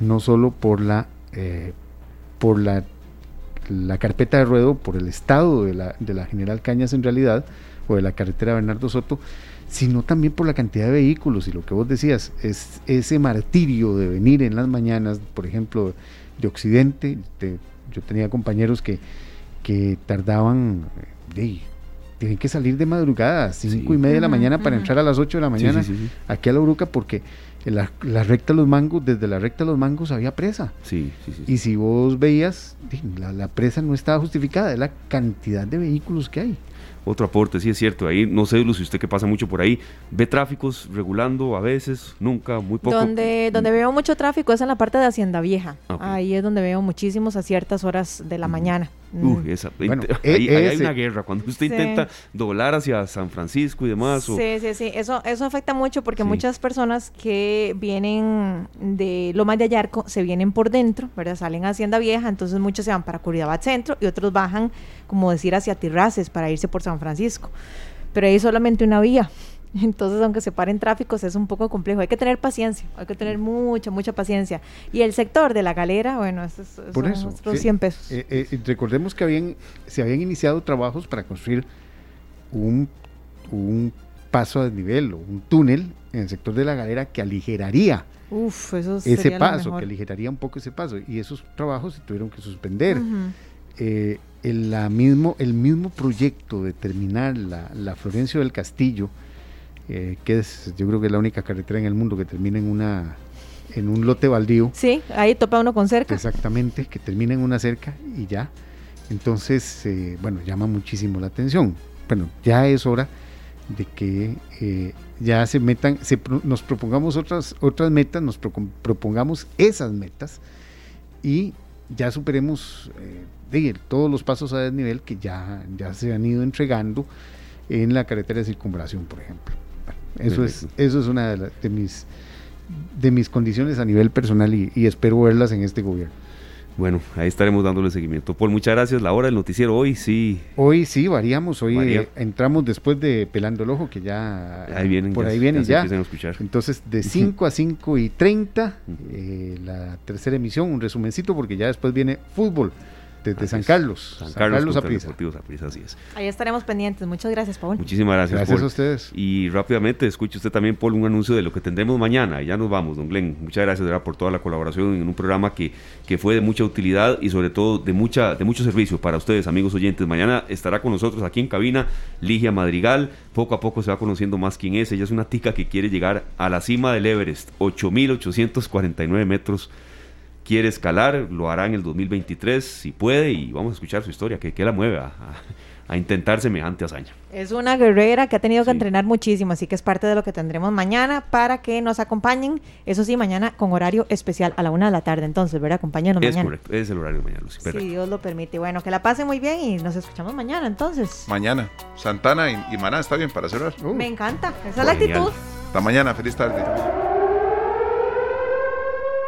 no solo por la, eh, por la, la carpeta de ruedo, por el estado de la, de la General Cañas en realidad, o de la carretera Bernardo Soto, sino también por la cantidad de vehículos y lo que vos decías, es ese martirio de venir en las mañanas, por ejemplo, de Occidente, yo tenía compañeros que, que tardaban, tienen que salir de madrugada, cinco y media de la mañana para entrar a las 8 de la mañana aquí a la Uruca porque la, la, recta de los mangos, desde la recta de los mangos había presa. Y si vos veías, la, la presa no estaba justificada, es la cantidad de vehículos que hay otro aporte, sí es cierto, ahí no sé, si usted que pasa mucho por ahí, ve tráficos regulando a veces, nunca, muy poco. Donde, donde veo mucho tráfico es en la parte de Hacienda Vieja, ah, ahí es donde veo muchísimos a ciertas horas de la mañana. Esa, ahí, hay una guerra, cuando usted intenta doblar hacia San Francisco y demás. Sí, sí, sí, eso, eso afecta mucho porque muchas personas que vienen de Lomas de Ayarco se vienen por dentro, ¿verdad? Salen a Hacienda Vieja, entonces muchos se van para Curridabat Centro y otros bajan, como decir, hacia Tirraces para irse por San Francisco. Pero hay solamente una vía. Entonces, aunque se paren tráficos, es un poco complejo. Hay que tener paciencia, hay que tener mucha, mucha paciencia. Y el sector de la galera, bueno, eso es, Por eso, 100 pesos. Eh, eh, recordemos que habían, se habían iniciado trabajos para construir un, un paso a desnivel o un túnel en el sector de la galera que aligeraría ese paso, que aligeraría un poco ese paso. Y esos trabajos se tuvieron que suspender. Eh, el, la mismo, el mismo proyecto de terminar la, la Florencio del Castillo, eh, que es, yo creo que es la única carretera en el mundo que termina en una en un lote baldío. Sí, ahí topa uno con cerca. Exactamente, que termina en una cerca y ya. Entonces, eh, bueno, llama muchísimo la atención. Bueno, ya es hora de que eh, ya se metan, se, nos propongamos otras, otras metas, nos propongamos esas metas y ya superemos todos los pasos a desnivel que ya, ya se han ido entregando en la carretera de circunvalación, por ejemplo. Eso es, eso es una de, mis, de mis condiciones a nivel personal y, espero verlas en este gobierno. Bueno, ahí estaremos dándole seguimiento. Paul, muchas gracias. La hora del noticiero hoy sí. Hoy sí, variamos. Hoy eh, entramos después de Pelando el Ojo, que ya ahí vienen, por ahí vienen ya. Entonces, de 5 a 5 y 30, eh, la tercera emisión, un resumencito, porque ya después viene fútbol desde San Carlos. San, Carlos, Carlos así es. Ahí estaremos pendientes. Muchas gracias, Paul. Muchísimas gracias. Gracias a ustedes. Y rápidamente escuche usted también, Paul, un anuncio de lo que tendremos mañana. Ya nos vamos, don Glenn. Muchas gracias ¿verdad? por toda la colaboración en un programa que, que fue de mucha utilidad y sobre todo de, mucha, de mucho servicio para ustedes, amigos oyentes. Mañana estará con nosotros aquí en cabina Ligia Madrigal. Poco a poco se va conociendo más quién es. Ella es una tica que quiere llegar a la cima del Everest, 8.849 metros quiere escalar, lo hará en el 2023 si puede y vamos a escuchar su historia, que, que la mueve a, intentar semejante hazaña. Es una guerrera que ha tenido que entrenar muchísimo, así que es parte de lo que tendremos mañana para que nos acompañen. Eso sí, mañana con horario especial a la una de la tarde. Entonces, ¿verdad? Acompáñenos es mañana. correcto, es el horario de mañana, Lucy. Si Dios lo permite. Bueno, que la pasen muy bien y nos escuchamos mañana entonces. Mañana. Santana y, Maná, está bien para cerrar. Me encanta, esa es la actitud. Hasta mañana, feliz tarde.